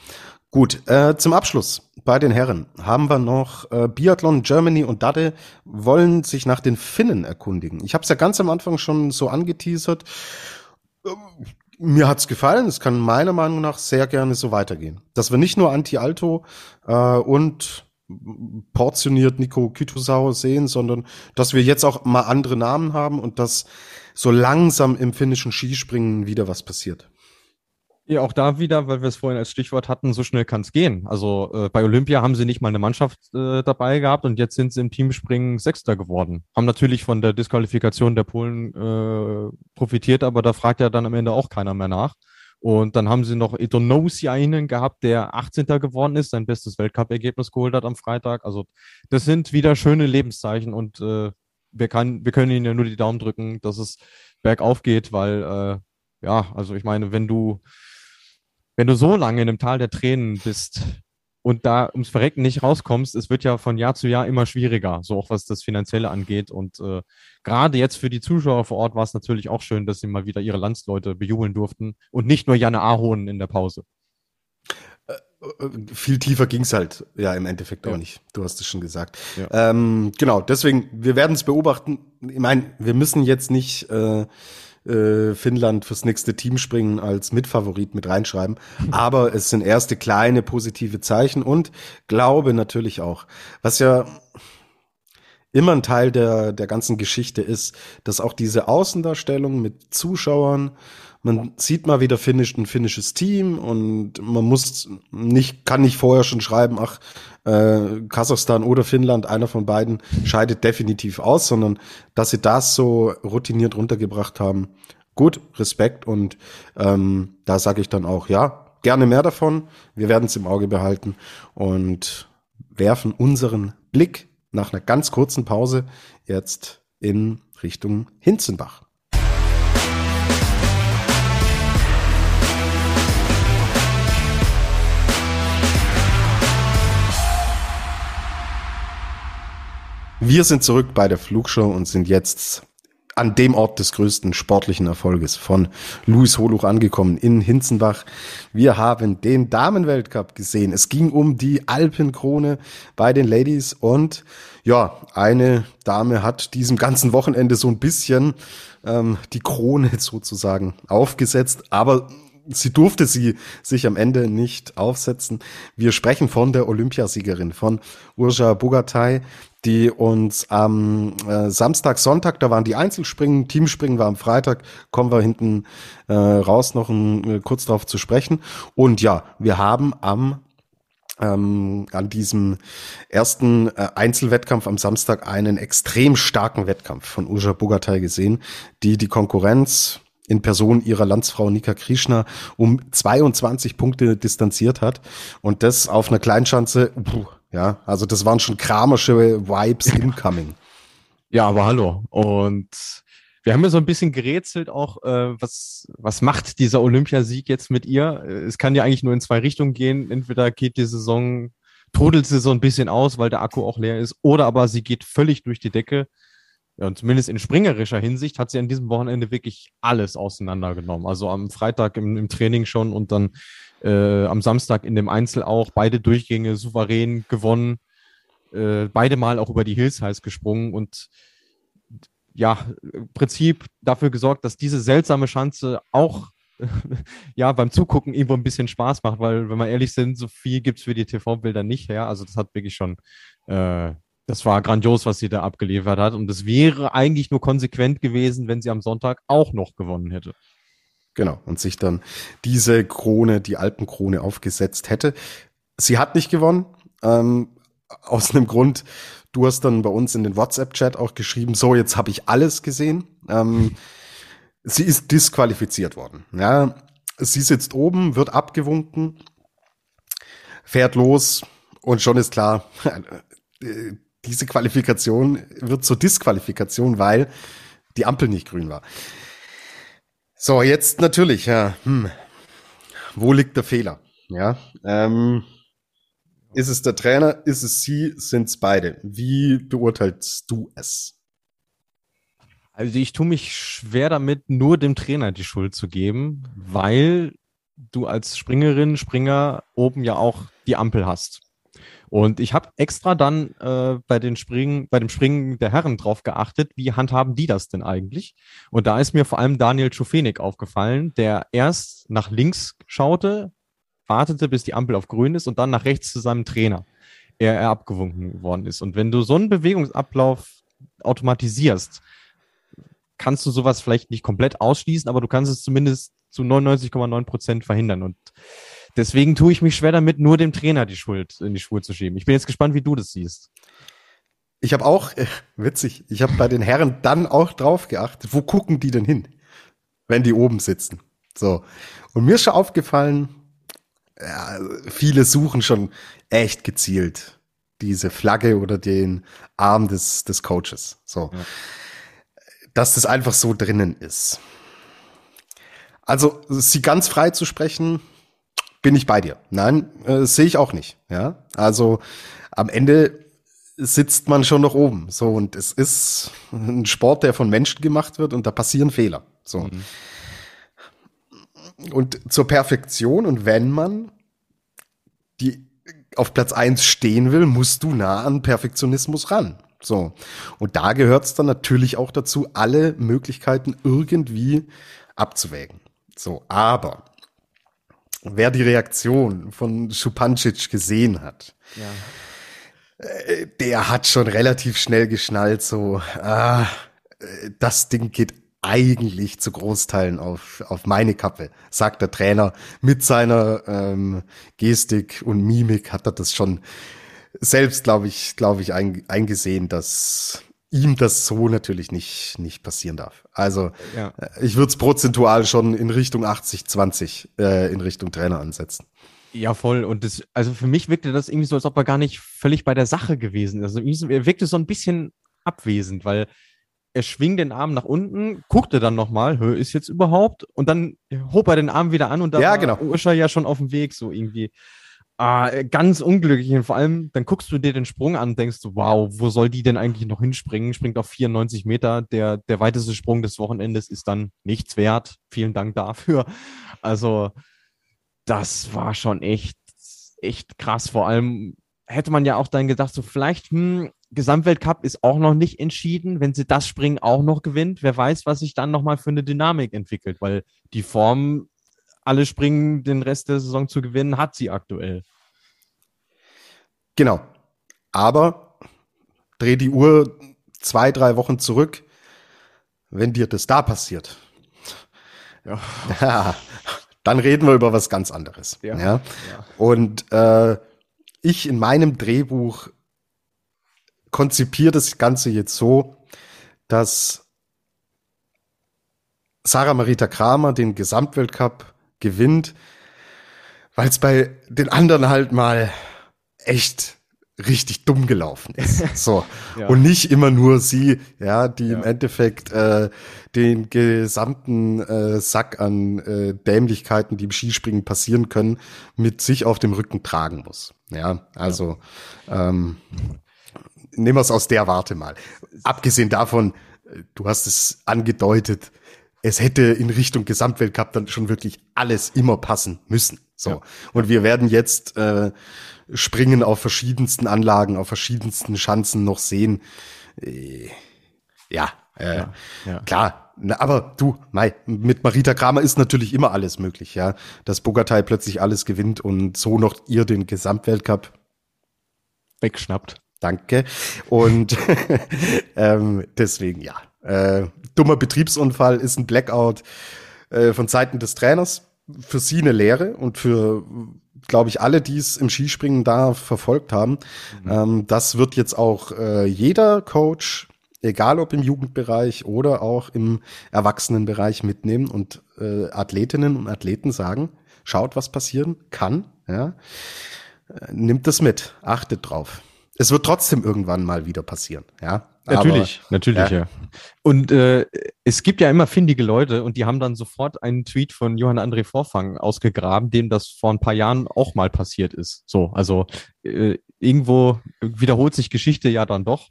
Gut, äh, zum Abschluss bei den Herren haben wir noch äh, Biathlon Germany und Dade wollen sich nach den Finnen erkundigen. Ich habe es ja ganz am Anfang schon so angeteasert. Mir hat's gefallen. Es kann meiner Meinung nach sehr gerne so weitergehen. Dass wir nicht nur Anti-Alto äh, und portioniert Nico Kytusau sehen, sondern dass wir jetzt auch mal andere Namen haben und dass so langsam im finnischen Skispringen wieder was passiert. Ja, auch da wieder, weil wir es vorhin als Stichwort hatten, so schnell kann es gehen. Also äh, bei Olympia haben sie nicht mal eine Mannschaft äh, dabei gehabt und jetzt sind sie im Teamspringen Sechster geworden. Haben natürlich von der Disqualifikation der Polen äh, profitiert, aber da fragt ja dann am Ende auch keiner mehr nach. Und dann haben sie noch Etonosiainen gehabt, der 18. geworden ist, sein bestes Weltcup-Ergebnis geholt hat am Freitag. Also das sind wieder schöne Lebenszeichen und äh, wir, kann, wir können ihnen ja nur die Daumen drücken, dass es bergauf geht, weil äh, ja, also ich meine, wenn du wenn du so lange in einem Tal der Tränen bist und da ums Verrecken nicht rauskommst, es wird ja von Jahr zu Jahr immer schwieriger, so auch was das Finanzielle angeht. Und äh, gerade jetzt für die Zuschauer vor Ort war es natürlich auch schön, dass sie mal wieder ihre Landsleute bejubeln durften und nicht nur Janne Ahorn in der Pause. Äh, viel tiefer ging's halt ja im Endeffekt ja. auch nicht. Du hast es schon gesagt. Ja. Ähm, genau, deswegen, wir werden es beobachten. Ich meine, wir müssen jetzt nicht äh, äh, Finnland fürs nächste Team springen als Mitfavorit mit reinschreiben. (laughs) Aber es sind erste kleine positive Zeichen und glaube natürlich auch, was ja immer ein Teil der, der ganzen Geschichte ist, dass auch diese Außendarstellung mit Zuschauern, man sieht mal wieder Finnisch, ein finnisches Team und man muss nicht, kann nicht vorher schon schreiben, ach, äh, Kasachstan oder Finnland, einer von beiden scheidet definitiv aus, sondern dass sie das so routiniert runtergebracht haben. Gut, Respekt und ähm, da sage ich dann auch, ja, gerne mehr davon. Wir werden es im Auge behalten und werfen unseren Blick nach einer ganz kurzen Pause jetzt in Richtung Hinzenbach. Wir sind zurück bei der Flugshow und sind jetzt an dem Ort des größten sportlichen Erfolges von Louis Holuch angekommen in Hinzenbach. Wir haben den Damenweltcup gesehen. Es ging um die Alpenkrone bei den Ladies und ja, eine Dame hat diesem ganzen Wochenende so ein bisschen ähm, die Krone (laughs) sozusagen aufgesetzt, aber sie durfte sie sich am Ende nicht aufsetzen. Wir sprechen von der Olympiasiegerin, von Urja Bogatay, die uns am äh, Samstag, Sonntag, da waren die Einzelspringen, Teamspringen war am Freitag, kommen wir hinten äh, raus noch ein, äh, kurz darauf zu sprechen. Und ja, wir haben am ähm, an diesem ersten äh, Einzelwettkampf am Samstag einen extrem starken Wettkampf von Uja Bogatay gesehen, die die Konkurrenz in Person ihrer Landsfrau Nika Krishna um 22 Punkte distanziert hat und das auf einer Kleinschanze, puh, ja, also das waren schon kramersche Vibes (laughs) incoming. Ja, aber hallo. Und wir haben ja so ein bisschen gerätselt auch, äh, was, was macht dieser Olympiasieg jetzt mit ihr? Es kann ja eigentlich nur in zwei Richtungen gehen. Entweder geht die Saison, trudelt sie so ein bisschen aus, weil der Akku auch leer ist, oder aber sie geht völlig durch die Decke. Ja, und zumindest in springerischer Hinsicht hat sie an diesem Wochenende wirklich alles auseinandergenommen. Also am Freitag im, im Training schon und dann äh, am Samstag in dem Einzel auch beide Durchgänge souverän gewonnen, äh, beide Mal auch über die Hills heiß gesprungen und ja, im Prinzip dafür gesorgt, dass diese seltsame Schanze auch (laughs) ja, beim Zugucken irgendwo ein bisschen Spaß macht, weil, wenn wir ehrlich sind, so viel gibt's für die TV-Bilder nicht her. Also das hat wirklich schon, äh, das war grandios, was sie da abgeliefert hat. Und es wäre eigentlich nur konsequent gewesen, wenn sie am Sonntag auch noch gewonnen hätte. Genau, und sich dann diese Krone, die Alpenkrone aufgesetzt hätte. Sie hat nicht gewonnen, ähm, aus einem Grund, du hast dann bei uns in den WhatsApp-Chat auch geschrieben, so, jetzt habe ich alles gesehen. Ähm, sie ist disqualifiziert worden. Ja, sie sitzt oben, wird abgewunken, fährt los und schon ist klar, (laughs) diese Qualifikation wird zur Disqualifikation, weil die Ampel nicht grün war. So, jetzt natürlich, ja. Hm. Wo liegt der Fehler? Ja. Ähm, ist es der Trainer? Ist es sie? Sind es beide? Wie beurteilst du es? Also ich tue mich schwer damit, nur dem Trainer die Schuld zu geben, weil du als Springerin, Springer oben ja auch die Ampel hast. Und ich habe extra dann äh, bei, den Springen, bei dem Springen der Herren drauf geachtet, wie handhaben die das denn eigentlich? Und da ist mir vor allem Daniel Schufenik aufgefallen, der erst nach links schaute, wartete, bis die Ampel auf grün ist und dann nach rechts zu seinem Trainer, er, er abgewunken worden ist. Und wenn du so einen Bewegungsablauf automatisierst, kannst du sowas vielleicht nicht komplett ausschließen, aber du kannst es zumindest zu 99,9 Prozent verhindern. Und Deswegen tue ich mich schwer damit, nur dem Trainer die Schuld in die Schuhe zu schieben. Ich bin jetzt gespannt, wie du das siehst. Ich habe auch, äh, witzig, ich habe bei den Herren dann auch drauf geachtet, wo gucken die denn hin, wenn die oben sitzen. So. Und mir ist schon aufgefallen, ja, viele suchen schon echt gezielt diese Flagge oder den Arm des, des Coaches. So. Ja. Dass das einfach so drinnen ist. Also, sie ganz frei zu sprechen, bin ich bei dir. Nein, äh, sehe ich auch nicht. Ja, also am Ende sitzt man schon noch oben. So und es ist ein Sport, der von Menschen gemacht wird und da passieren Fehler. So mhm. und zur Perfektion und wenn man die auf Platz eins stehen will, musst du nah an Perfektionismus ran. So. Und da gehört es dann natürlich auch dazu, alle Möglichkeiten irgendwie abzuwägen. So, aber wer die Reaktion von Schupancic gesehen hat, ja. äh, der hat schon relativ schnell geschnallt, so, ah, äh, das Ding geht eigentlich zu Großteilen auf, auf meine Kappe, sagt der Trainer. Mit seiner ähm, Gestik und Mimik hat er das schon selbst, glaube ich, glaube ich, ein, eingesehen, dass ihm das so natürlich nicht, nicht passieren darf. Also ja. Äh, ich würde es prozentual schon in Richtung 80-20 äh, in Richtung Trainer ansetzen. Ja, voll. Und das, also für mich wirkte das irgendwie so, als ob er gar nicht völlig bei der Sache gewesen ist. Also er wirkte so ein bisschen abwesend, weil er schwingt den Arm nach unten, guckte dann nochmal, ist jetzt überhaupt? Und dann hob er den Arm wieder an und da ja, war genau. Usher ja schon auf dem Weg, so irgendwie. Ah, ganz unglücklich. Und vor allem, dann guckst du dir den Sprung an und denkst, wow, wo soll die denn eigentlich noch hinspringen? Springt auf 94 Meter. Der, der weiteste Sprung des Wochenendes ist dann nichts wert. Vielen Dank dafür. Also, das war schon echt, echt krass. Vor allem hätte man ja auch dann gedacht, so vielleicht, hm, Gesamtweltcup ist auch noch nicht entschieden. Wenn sie das Springen auch noch gewinnt, wer weiß, was sich dann nochmal für eine Dynamik entwickelt, weil die Form alle Springen den Rest der Saison zu gewinnen, hat sie aktuell. Genau. Aber dreh die Uhr zwei, drei Wochen zurück, wenn dir das da passiert. Ja. (laughs) ja dann reden wir über was ganz anderes. Ja. ja. Und äh, ich in meinem Drehbuch konzipiere das Ganze jetzt so, dass Sarah Marita Kramer den Gesamtweltcup gewinnt, weil es bei den anderen halt mal echt richtig dumm gelaufen ist. (laughs) So. ja. Und nicht immer nur sie, ja, die ja. im Endeffekt äh, den gesamten äh, Sack an äh, Dämlichkeiten, die im Skispringen passieren können, mit sich auf dem Rücken tragen muss. Ja, also ja. Ähm, nehmen wir es aus der Warte mal. Abgesehen davon, äh, du hast es angedeutet, es hätte in Richtung Gesamtweltcup dann schon wirklich alles immer passen müssen. So. Ja. Und wir werden jetzt äh, Springen auf verschiedensten Anlagen, auf verschiedensten Schanzen noch sehen. Äh, ja, äh, ja, ja. klar. Na, aber du, Mai, mit Marita Kramer ist natürlich immer alles möglich, ja. Dass Bogatay plötzlich alles gewinnt und so noch ihr den Gesamtweltcup wegschnappt. Danke. Und (laughs) ähm, deswegen ja, äh, dummer Betriebsunfall ist ein Blackout äh, von Seiten des Trainers. Für sie eine Lehre und für, glaube ich, alle, die es im Skispringen da verfolgt haben. Mhm. Ähm, das wird jetzt auch äh, jeder Coach, egal ob im Jugendbereich oder auch im Erwachsenenbereich mitnehmen und äh, Athletinnen und Athleten sagen, schaut, was passieren kann. Ja? Äh, nimmt es mit, achtet drauf es wird trotzdem irgendwann mal wieder passieren, ja. Natürlich, Aber, natürlich, ja. ja. Und äh, es gibt ja immer findige Leute und die haben dann sofort einen Tweet von Johann André Vorfang ausgegraben, dem das vor ein paar Jahren auch mal passiert ist. So, also äh, irgendwo wiederholt sich Geschichte ja dann doch.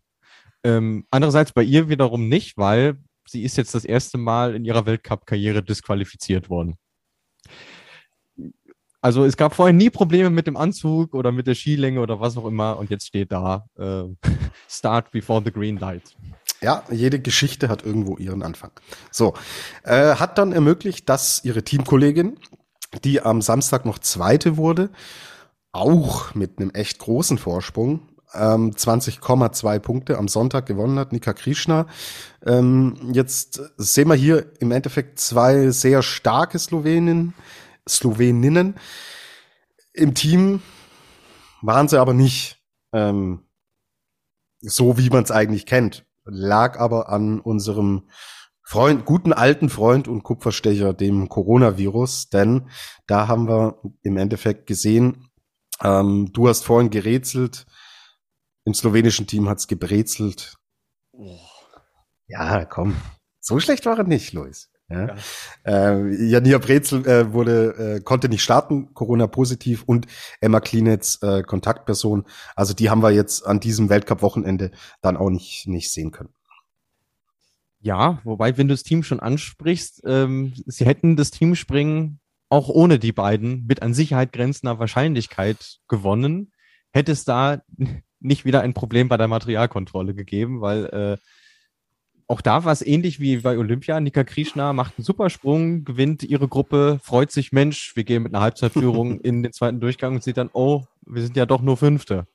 Ähm, andererseits bei ihr wiederum nicht, weil sie ist jetzt das erste Mal in ihrer Weltcup-Karriere disqualifiziert worden. Also es gab vorher nie Probleme mit dem Anzug oder mit der Skilänge oder was auch immer und jetzt steht da äh, (laughs) Start before the green light. Ja, jede Geschichte hat irgendwo ihren Anfang. So, äh, hat dann ermöglicht, dass ihre Teamkollegin, die am Samstag noch Zweite wurde, auch mit einem echt großen Vorsprung, ähm, 20,2 Punkte am Sonntag gewonnen hat, Nika Krishna. Ähm, jetzt sehen wir hier im Endeffekt zwei sehr starke Sloweninnen, Sloweninnen. Im Team waren sie aber nicht ähm, so, wie man es eigentlich kennt. Lag aber an unserem Freund, guten alten Freund und Kupferstecher, dem Coronavirus, denn da haben wir im Endeffekt gesehen, ähm, du hast vorhin gerätselt, im slowenischen Team hat's gebrezelt. Oh. Ja, komm, so schlecht war er nicht, Luis. Ja. Äh, Jania Brezel äh, wurde, äh, konnte nicht starten, Corona positiv und Emma Klinetz äh, Kontaktperson. Also die haben wir jetzt an diesem Weltcup-Wochenende dann auch nicht, nicht sehen können. Ja, wobei, wenn du das Team schon ansprichst, ähm, sie hätten das Teamspringen auch ohne die beiden mit an Sicherheit grenzender Wahrscheinlichkeit gewonnen. Hätte es da (laughs) nicht wieder ein Problem bei der Materialkontrolle gegeben, weil äh, auch da war es ähnlich wie bei Olympia. Nika Krishna macht einen Supersprung, gewinnt ihre Gruppe, freut sich, Mensch, wir gehen mit einer Halbzeitführung (laughs) in den zweiten Durchgang und sieht dann, oh, wir sind ja doch nur Fünfte.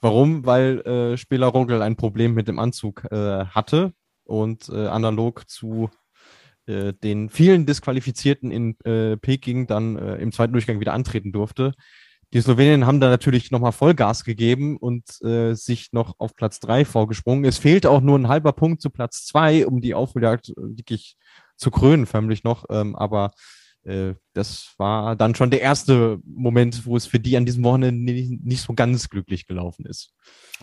Warum? Weil äh, Spieler Rogel ein Problem mit dem Anzug äh, hatte und äh, analog zu äh, den vielen Disqualifizierten in äh, Peking dann äh, im zweiten Durchgang wieder antreten durfte. Die Slowenien haben da natürlich nochmal Vollgas gegeben und äh, sich noch auf Platz drei vorgesprungen. Es fehlte auch nur ein halber Punkt zu Platz zwei, um die Aufholjagd äh, wirklich zu krönen, förmlich noch. Ähm, aber äh, das war dann schon der erste Moment, wo es für die an diesem Wochenende nicht, nicht so ganz glücklich gelaufen ist.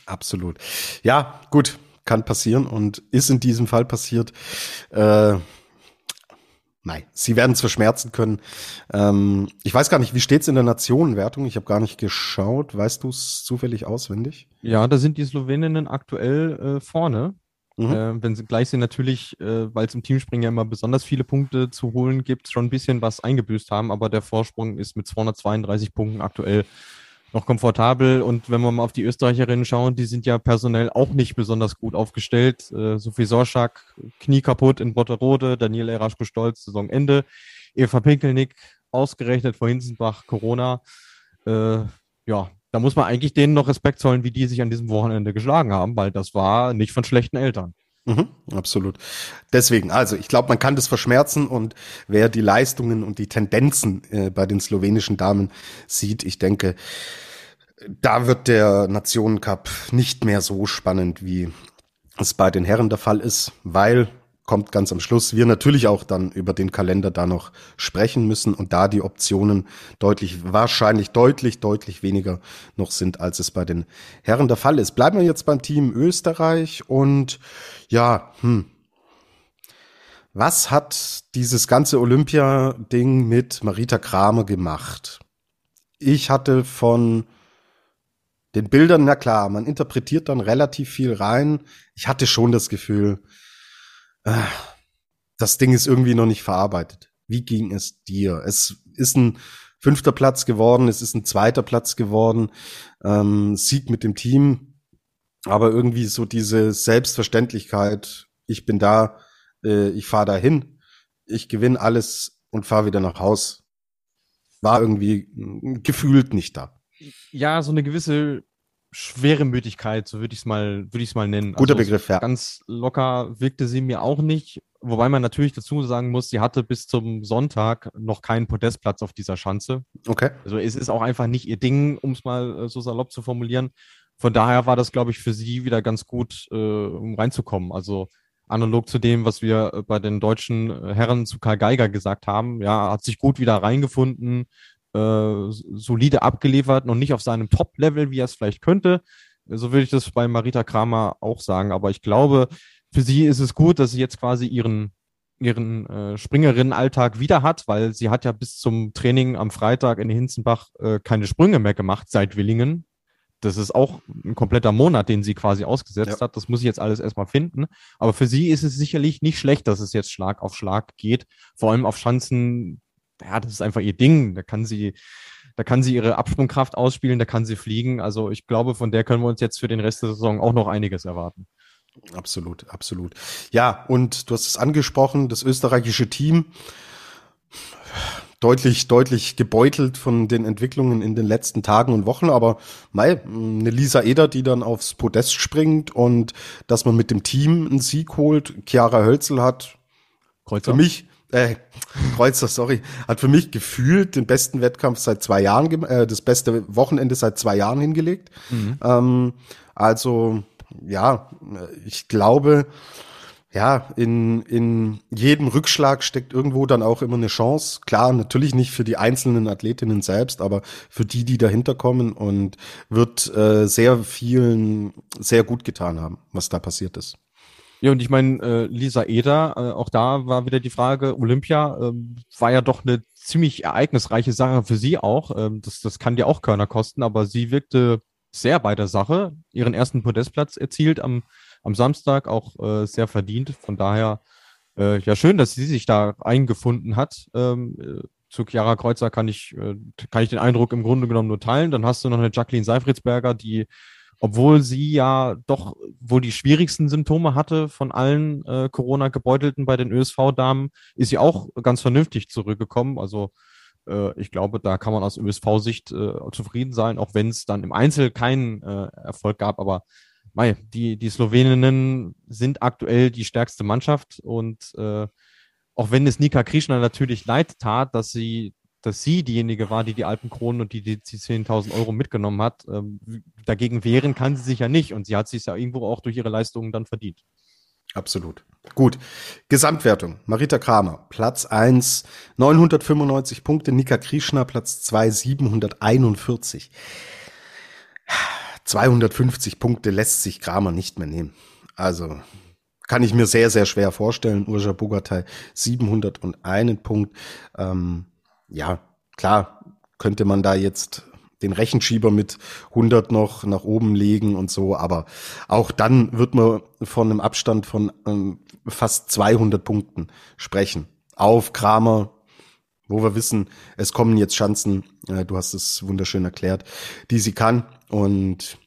Absolut. Ja, gut, kann passieren und ist in diesem Fall passiert. Äh, Nein, sie werden es verschmerzen können. Ähm, ich weiß gar nicht, wie steht's in der Nationenwertung? Ich habe gar nicht geschaut. Weißt du es zufällig auswendig? Ja, da sind die Sloweninnen aktuell äh, vorne. Mhm. Äh, wenn sie gleich sind, natürlich, äh, weil es im Teamspringen ja immer besonders viele Punkte zu holen gibt, schon ein bisschen was eingebüßt haben, aber der Vorsprung ist mit 232 Punkten aktuell noch komfortabel. Und wenn wir mal auf die Österreicherinnen schauen, die sind ja personell auch nicht besonders gut aufgestellt. Äh, Sophie Sorschak, Knie kaputt in Botterode, Daniel Eraschko-Stolz, Saisonende, Eva Pinkelnick, ausgerechnet vor Hinsenbach, Corona. Äh, ja, da muss man eigentlich denen noch Respekt zollen, wie die sich an diesem Wochenende geschlagen haben, weil das war nicht von schlechten Eltern. Mhm, absolut. Deswegen, also ich glaube, man kann das verschmerzen und wer die Leistungen und die Tendenzen äh, bei den slowenischen Damen sieht, ich denke, da wird der Nationencup nicht mehr so spannend, wie es bei den Herren der Fall ist, weil kommt ganz am Schluss, wir natürlich auch dann über den Kalender da noch sprechen müssen und da die Optionen deutlich, wahrscheinlich deutlich, deutlich weniger noch sind, als es bei den Herren der Fall ist. Bleiben wir jetzt beim Team Österreich und ja, hm, was hat dieses ganze Olympia-Ding mit Marita Kramer gemacht? Ich hatte von den Bildern, na klar, man interpretiert dann relativ viel rein. Ich hatte schon das Gefühl, das Ding ist irgendwie noch nicht verarbeitet. Wie ging es dir? Es ist ein fünfter Platz geworden, es ist ein zweiter Platz geworden, ähm, Sieg mit dem Team, aber irgendwie so diese Selbstverständlichkeit, ich bin da, äh, ich fahre dahin, ich gewinne alles und fahre wieder nach Haus, war irgendwie gefühlt nicht da. Ja, so eine gewisse Schweremütigkeit, so würde ich es mal, würde ich es mal nennen. Guter also Begriff, ja. Ganz locker wirkte sie mir auch nicht. Wobei man natürlich dazu sagen muss, sie hatte bis zum Sonntag noch keinen Podestplatz auf dieser Schanze. Okay. Also es ist auch einfach nicht ihr Ding, um es mal äh, so salopp zu formulieren. Von daher war das, glaube ich, für sie wieder ganz gut, äh, um reinzukommen. Also analog zu dem, was wir äh, bei den deutschen äh, Herren zu Karl Geiger gesagt haben. Ja, hat sich gut wieder reingefunden, äh, solide abgeliefert, noch nicht auf seinem Top-Level, wie er es vielleicht könnte. So würde ich das bei Marita Kramer auch sagen. Aber ich glaube, für sie ist es gut, dass sie jetzt quasi ihren ihren äh, Springerinnenalltag wieder hat, weil sie hat ja bis zum Training am Freitag in Hinzenbach äh, keine Sprünge mehr gemacht seit Willingen. Das ist auch ein kompletter Monat, den sie quasi ausgesetzt ja. hat. Das muss ich jetzt alles erstmal finden. Aber für sie ist es sicherlich nicht schlecht, dass es jetzt Schlag auf Schlag geht. Vor allem auf Schanzen, ja, das ist einfach ihr Ding. Da kann sie, da kann sie ihre Absprungkraft ausspielen, da kann sie fliegen. Also ich glaube, von der können wir uns jetzt für den Rest der Saison auch noch einiges erwarten. Absolut, absolut. Ja, und du hast es angesprochen, das österreichische Team deutlich, deutlich gebeutelt von den Entwicklungen in den letzten Tagen und Wochen, aber mei, eine Lisa Eder, die dann aufs Podest springt und dass man mit dem Team einen Sieg holt. Chiara Hölzel hat Kreuzer. für mich äh, Kreuzer, sorry, hat für mich gefühlt den besten Wettkampf seit zwei Jahren, äh, das beste Wochenende seit zwei Jahren hingelegt. Mhm. Ähm, also ja, ich glaube, ja, in, in jedem Rückschlag steckt irgendwo dann auch immer eine Chance. Klar, natürlich nicht für die einzelnen Athletinnen selbst, aber für die, die dahinter kommen und wird äh, sehr vielen sehr gut getan haben, was da passiert ist. Ja, und ich meine, äh, Lisa Eder, äh, auch da war wieder die Frage, Olympia äh, war ja doch eine ziemlich ereignisreiche Sache für sie auch. Ähm, das, das kann dir auch Körner kosten, aber sie wirkte sehr bei der Sache, ihren ersten Podestplatz erzielt am, am Samstag, auch äh, sehr verdient. Von daher, äh, ja, schön, dass sie sich da eingefunden hat. Ähm, äh, zu Chiara Kreuzer kann ich, äh, kann ich den Eindruck im Grunde genommen nur teilen. Dann hast du noch eine Jacqueline Seifritzberger, die, obwohl sie ja doch wohl die schwierigsten Symptome hatte von allen äh, Corona-Gebeutelten bei den ÖSV-Damen, ist sie auch ganz vernünftig zurückgekommen. Also ich glaube, da kann man aus ÖSV-Sicht äh, zufrieden sein, auch wenn es dann im Einzel keinen äh, Erfolg gab. Aber mei, die, die Sloweninnen sind aktuell die stärkste Mannschaft und äh, auch wenn es Nika Krishna natürlich leid tat, dass sie, dass sie diejenige war, die die Alpenkronen und die die, die 10.000 Euro mitgenommen hat, ähm, dagegen wehren kann sie sich ja nicht und sie hat sich ja irgendwo auch durch ihre Leistungen dann verdient. Absolut. Gut. Gesamtwertung. Marita Kramer, Platz 1, 995 Punkte. Nika Krishna, Platz 2, 741. 250 Punkte lässt sich Kramer nicht mehr nehmen. Also kann ich mir sehr, sehr schwer vorstellen. Urja Bogatay 701 Punkt. Ähm, ja, klar, könnte man da jetzt den Rechenschieber mit 100 noch nach oben legen und so, aber auch dann wird man von einem Abstand von ähm, fast 200 Punkten sprechen. Auf Kramer, wo wir wissen, es kommen jetzt Chancen, äh, du hast es wunderschön erklärt, die sie kann und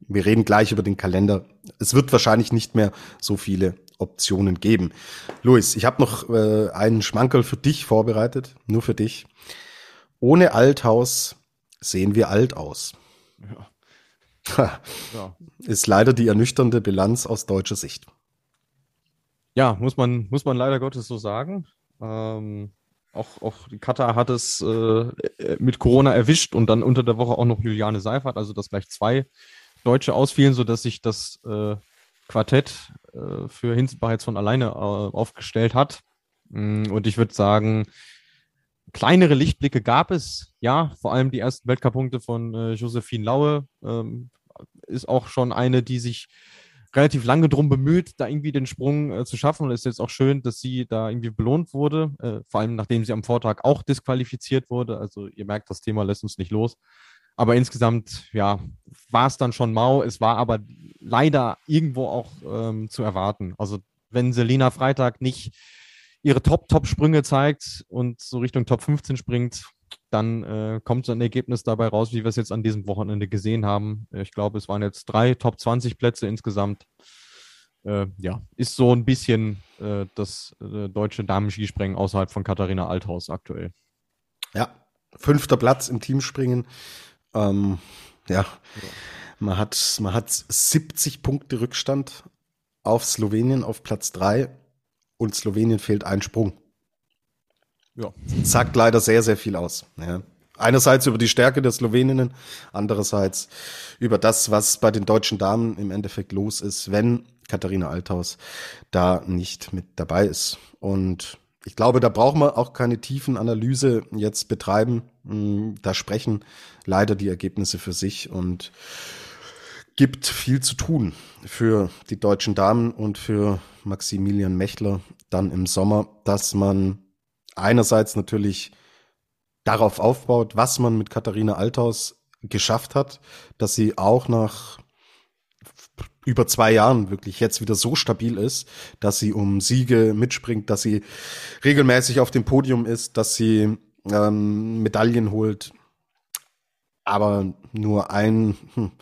wir reden gleich über den Kalender. Es wird wahrscheinlich nicht mehr so viele Optionen geben. Luis, ich habe noch äh, einen Schmankerl für dich vorbereitet, nur für dich. Ohne Althaus sehen wir alt aus. Ja. ja. Ist leider die ernüchternde Bilanz aus deutscher Sicht. Ja, muss man, muss man leider Gottes so sagen. Ähm, auch, auch Katar hat es äh, mit Corona erwischt und dann unter der Woche auch noch Juliane Seifert, also dass gleich zwei Deutsche ausfielen, sodass sich das äh, Quartett äh, für Hinzenbach jetzt von alleine äh, aufgestellt hat. Mm, und ich würde sagen, kleinere Lichtblicke gab es, ja, vor allem die ersten Weltcup-Punkte von äh, Josephine Laue ähm, ist auch schon eine, die sich relativ lange drum bemüht, da irgendwie den Sprung äh, zu schaffen. Und es ist jetzt auch schön, dass sie da irgendwie belohnt wurde, äh, vor allem nachdem sie am Vortag auch disqualifiziert wurde. Also ihr merkt, das Thema lässt uns nicht los. Aber insgesamt, ja, war es dann schon mau. Es war aber leider irgendwo auch ähm, zu erwarten. Also wenn Selina Freitag nicht ihre Top-Top-Sprünge zeigt und so Richtung Top 15 springt, dann äh, kommt so ein Ergebnis dabei raus, wie wir es jetzt an diesem Wochenende gesehen haben. Ich glaube, es waren jetzt drei Top 20 Plätze insgesamt. Äh, ja, ist so ein bisschen äh, das äh, deutsche Damen-Skispringen außerhalb von Katharina Althaus aktuell. Ja, fünfter Platz im Teamspringen. Ähm, ja. ja. Man hat, man hat 70 Punkte Rückstand auf Slowenien auf Platz 3 und Slowenien fehlt ein Sprung. Ja. Sagt leider sehr, sehr viel aus. Ja. Einerseits über die Stärke der Sloweninnen, andererseits über das, was bei den deutschen Damen im Endeffekt los ist, wenn Katharina Althaus da nicht mit dabei ist. Und ich glaube, da braucht man auch keine tiefen Analyse jetzt betreiben. Hm, da sprechen leider die Ergebnisse für sich und gibt viel zu tun für die deutschen Damen und für Maximilian Mechler dann im Sommer, dass man einerseits natürlich darauf aufbaut, was man mit Katharina Althaus geschafft hat, dass sie auch nach über zwei Jahren wirklich jetzt wieder so stabil ist, dass sie um Siege mitspringt, dass sie regelmäßig auf dem Podium ist, dass sie ähm, Medaillen holt. Aber nur ein, hm,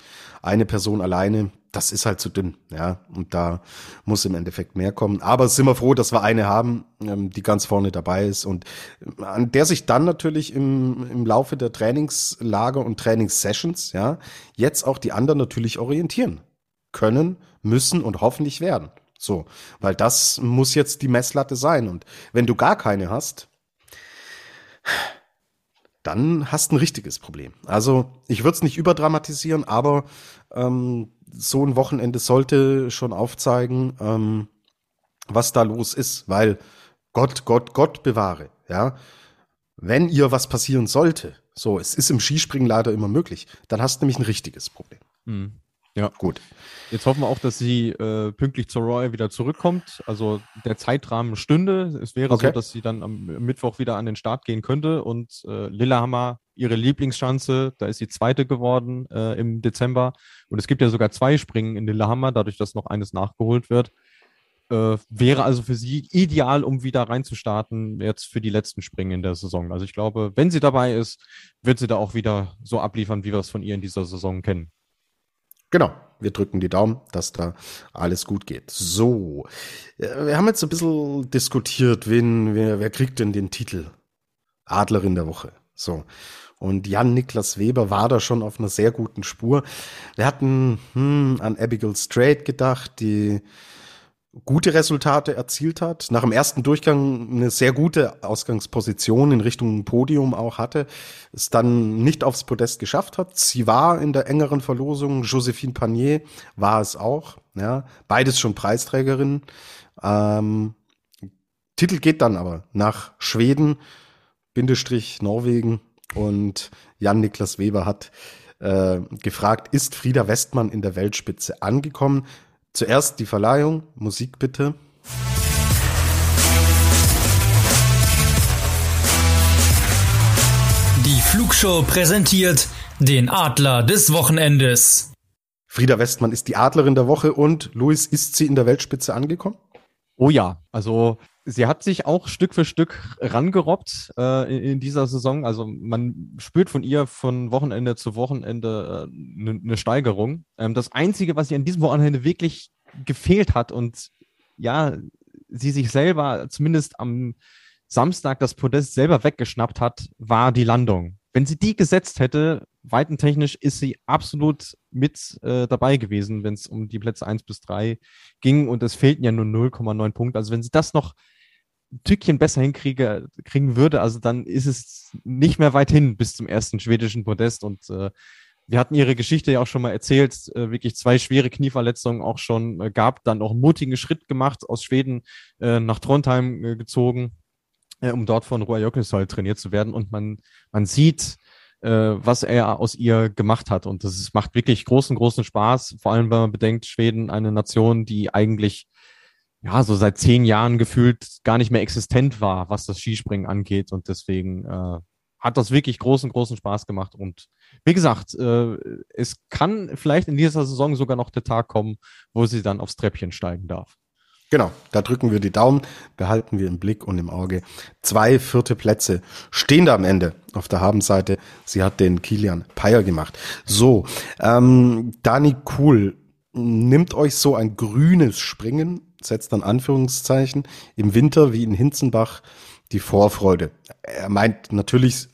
eine Person alleine, das ist halt zu dünn, ja. Und da muss im Endeffekt mehr kommen. Aber sind wir froh, dass wir eine haben, ähm, die ganz vorne dabei ist und äh, an der sich dann natürlich im, im Laufe der Trainingslager und Trainingssessions, ja, jetzt auch die anderen natürlich orientieren können, müssen und hoffentlich werden. So, weil das muss jetzt die Messlatte sein. Und wenn du gar keine hast, dann hast ein richtiges Problem. Also ich würde es nicht überdramatisieren, aber ähm, so ein Wochenende sollte schon aufzeigen, ähm, was da los ist, weil Gott, Gott, Gott bewahre, ja. Wenn ihr was passieren sollte, so, es ist im Skispringen leider immer möglich, dann hast du nämlich ein richtiges Problem. Mhm. Ja. Gut. Jetzt hoffen wir auch, dass sie äh, pünktlich zur Royal wieder zurückkommt. Also der Zeitrahmen stünde. Es wäre okay. so, dass sie dann am Mittwoch wieder an den Start gehen könnte. Und äh, Lillehammer, ihre Lieblingschance, da ist sie zweite geworden äh, im Dezember. Und es gibt ja sogar zwei Springen in Lillehammer, dadurch, dass noch eines nachgeholt wird. Äh, wäre also für sie ideal, um wieder reinzustarten, jetzt für die letzten Springen in der Saison. Also ich glaube, wenn sie dabei ist, wird sie da auch wieder so abliefern, wie wir es von ihr in dieser Saison kennen. Genau. Wir drücken die Daumen, dass da alles gut geht. So. Wir haben jetzt ein bisschen diskutiert, wen, wer, wer kriegt denn den Titel? Adlerin der Woche. So. Und Jan-Niklas Weber war da schon auf einer sehr guten Spur. Wir hatten hm, an Abigail Strait gedacht, die gute Resultate erzielt hat, nach dem ersten Durchgang eine sehr gute Ausgangsposition in Richtung Podium auch hatte, es dann nicht aufs Podest geschafft hat. Sie war in der engeren Verlosung, Josephine Panier war es auch, ja, beides schon Preisträgerin. Ähm, Titel geht dann aber nach Schweden, Bindestrich Norwegen und Jan-Niklas Weber hat äh, gefragt, ist Frieda Westmann in der Weltspitze angekommen? Zuerst die Verleihung. Musik bitte. Die Flugshow präsentiert den Adler des Wochenendes. Frieda Westmann ist die Adlerin der Woche und Luis, ist sie in der Weltspitze angekommen? Oh ja, also sie hat sich auch Stück für Stück rangerobbt äh, in, in, dieser Saison. Also man spürt von ihr von Wochenende zu Wochenende eine äh, ne Steigerung. Ähm, das Einzige, was ihr an diesem Wochenende wirklich gefehlt hat und ja, sie sich selber zumindest am Samstag das Podest selber weggeschnappt hat, war die Landung. Wenn sie die gesetzt hätte, weitentechnisch ist sie absolut mit äh, dabei gewesen, wenn es um die Plätze eins bis drei ging und es fehlten ja nur 0,9 Punkte. Also wenn sie das noch ein Tückchen besser hinkriege, kriegen würde, also dann ist es nicht mehr weit hin bis zum ersten schwedischen Podest und äh, wir hatten ihre Geschichte ja auch schon mal erzählt, äh, wirklich zwei schwere Knieverletzungen auch schon äh, gab, dann auch einen mutigen Schritt gemacht, aus Schweden äh, nach Trondheim äh, gezogen, äh, um dort von Roy Jökulsson trainiert zu werden. Und man, man sieht, äh, was er aus ihr gemacht hat. Und das macht wirklich großen, großen Spaß, vor allem wenn man bedenkt, Schweden eine Nation, die eigentlich ja, so seit zehn Jahren gefühlt gar nicht mehr existent war, was das Skispringen angeht. Und deswegen äh, hat das wirklich großen, großen Spaß gemacht. Und wie gesagt, äh, es kann vielleicht in dieser Saison sogar noch der Tag kommen, wo sie dann aufs Treppchen steigen darf. Genau, da drücken wir die Daumen, behalten wir im Blick und im Auge. Zwei vierte Plätze stehen da am Ende auf der Habenseite. Sie hat den Kilian Peyer gemacht. So, ähm, Dani Kuhl nimmt euch so ein grünes Springen, setzt dann Anführungszeichen, im Winter wie in Hinzenbach die Vorfreude. Er meint natürlich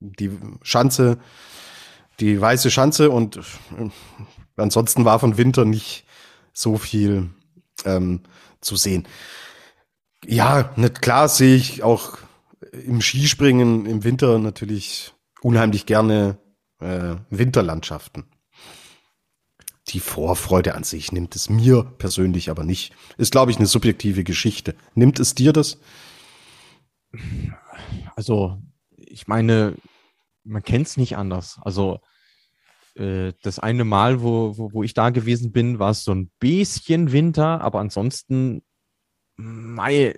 die Schanze, die weiße Schanze und ansonsten war von Winter nicht so viel ähm, zu sehen. Ja, nicht klar sehe ich auch im Skispringen im Winter natürlich unheimlich gerne äh, Winterlandschaften. Die Vorfreude an sich nimmt es mir persönlich aber nicht. Ist, glaube ich, eine subjektive Geschichte. Nimmt es dir das? Also ich meine, man kennt es nicht anders. Also äh, das eine Mal, wo, wo, wo ich da gewesen bin, war es so ein bisschen Winter, aber ansonsten, mei,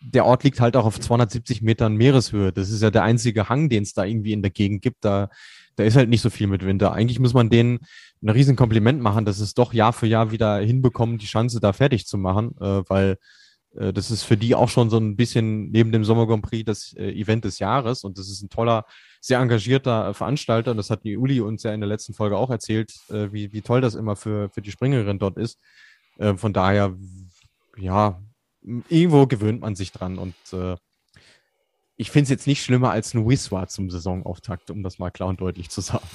der Ort liegt halt auch auf 270 Metern Meereshöhe. Das ist ja der einzige Hang, den es da irgendwie in der Gegend gibt. Da, da ist halt nicht so viel mit Winter. Eigentlich muss man denen ein riesen Kompliment machen, dass es doch Jahr für Jahr wieder hinbekommen, die Chance da fertig zu machen, äh, weil das ist für die auch schon so ein bisschen neben dem Sommer Grand Prix das äh, Event des Jahres und das ist ein toller, sehr engagierter äh, Veranstalter. Und das hat die Uli uns ja in der letzten Folge auch erzählt, äh, wie, wie toll das immer für, für die Springerin dort ist. Äh, von daher, ja, irgendwo gewöhnt man sich dran und äh, ich finde es jetzt nicht schlimmer als ein Wiswa zum Saisonauftakt, um das mal klar und deutlich zu sagen.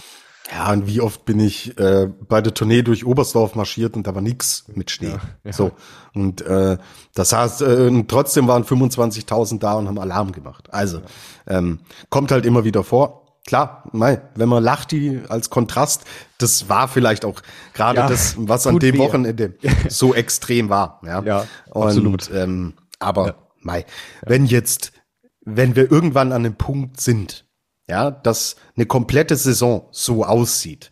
Ja, und wie oft bin ich äh, bei der Tournee durch Oberstdorf marschiert und da war nix mit Schnee. Ja, ja. So. Und äh, das heißt, äh, trotzdem waren 25.000 da und haben Alarm gemacht. Also, ja. ähm, kommt halt immer wieder vor. Klar, mei, wenn man lacht, die als Kontrast, das war vielleicht auch gerade das, was an dem Wochenende (laughs) so extrem war. Ja, ja und, absolut. Ähm, aber mei, wenn jetzt, wenn wir irgendwann an einem Punkt sind, ja, dass eine komplette Saison so aussieht,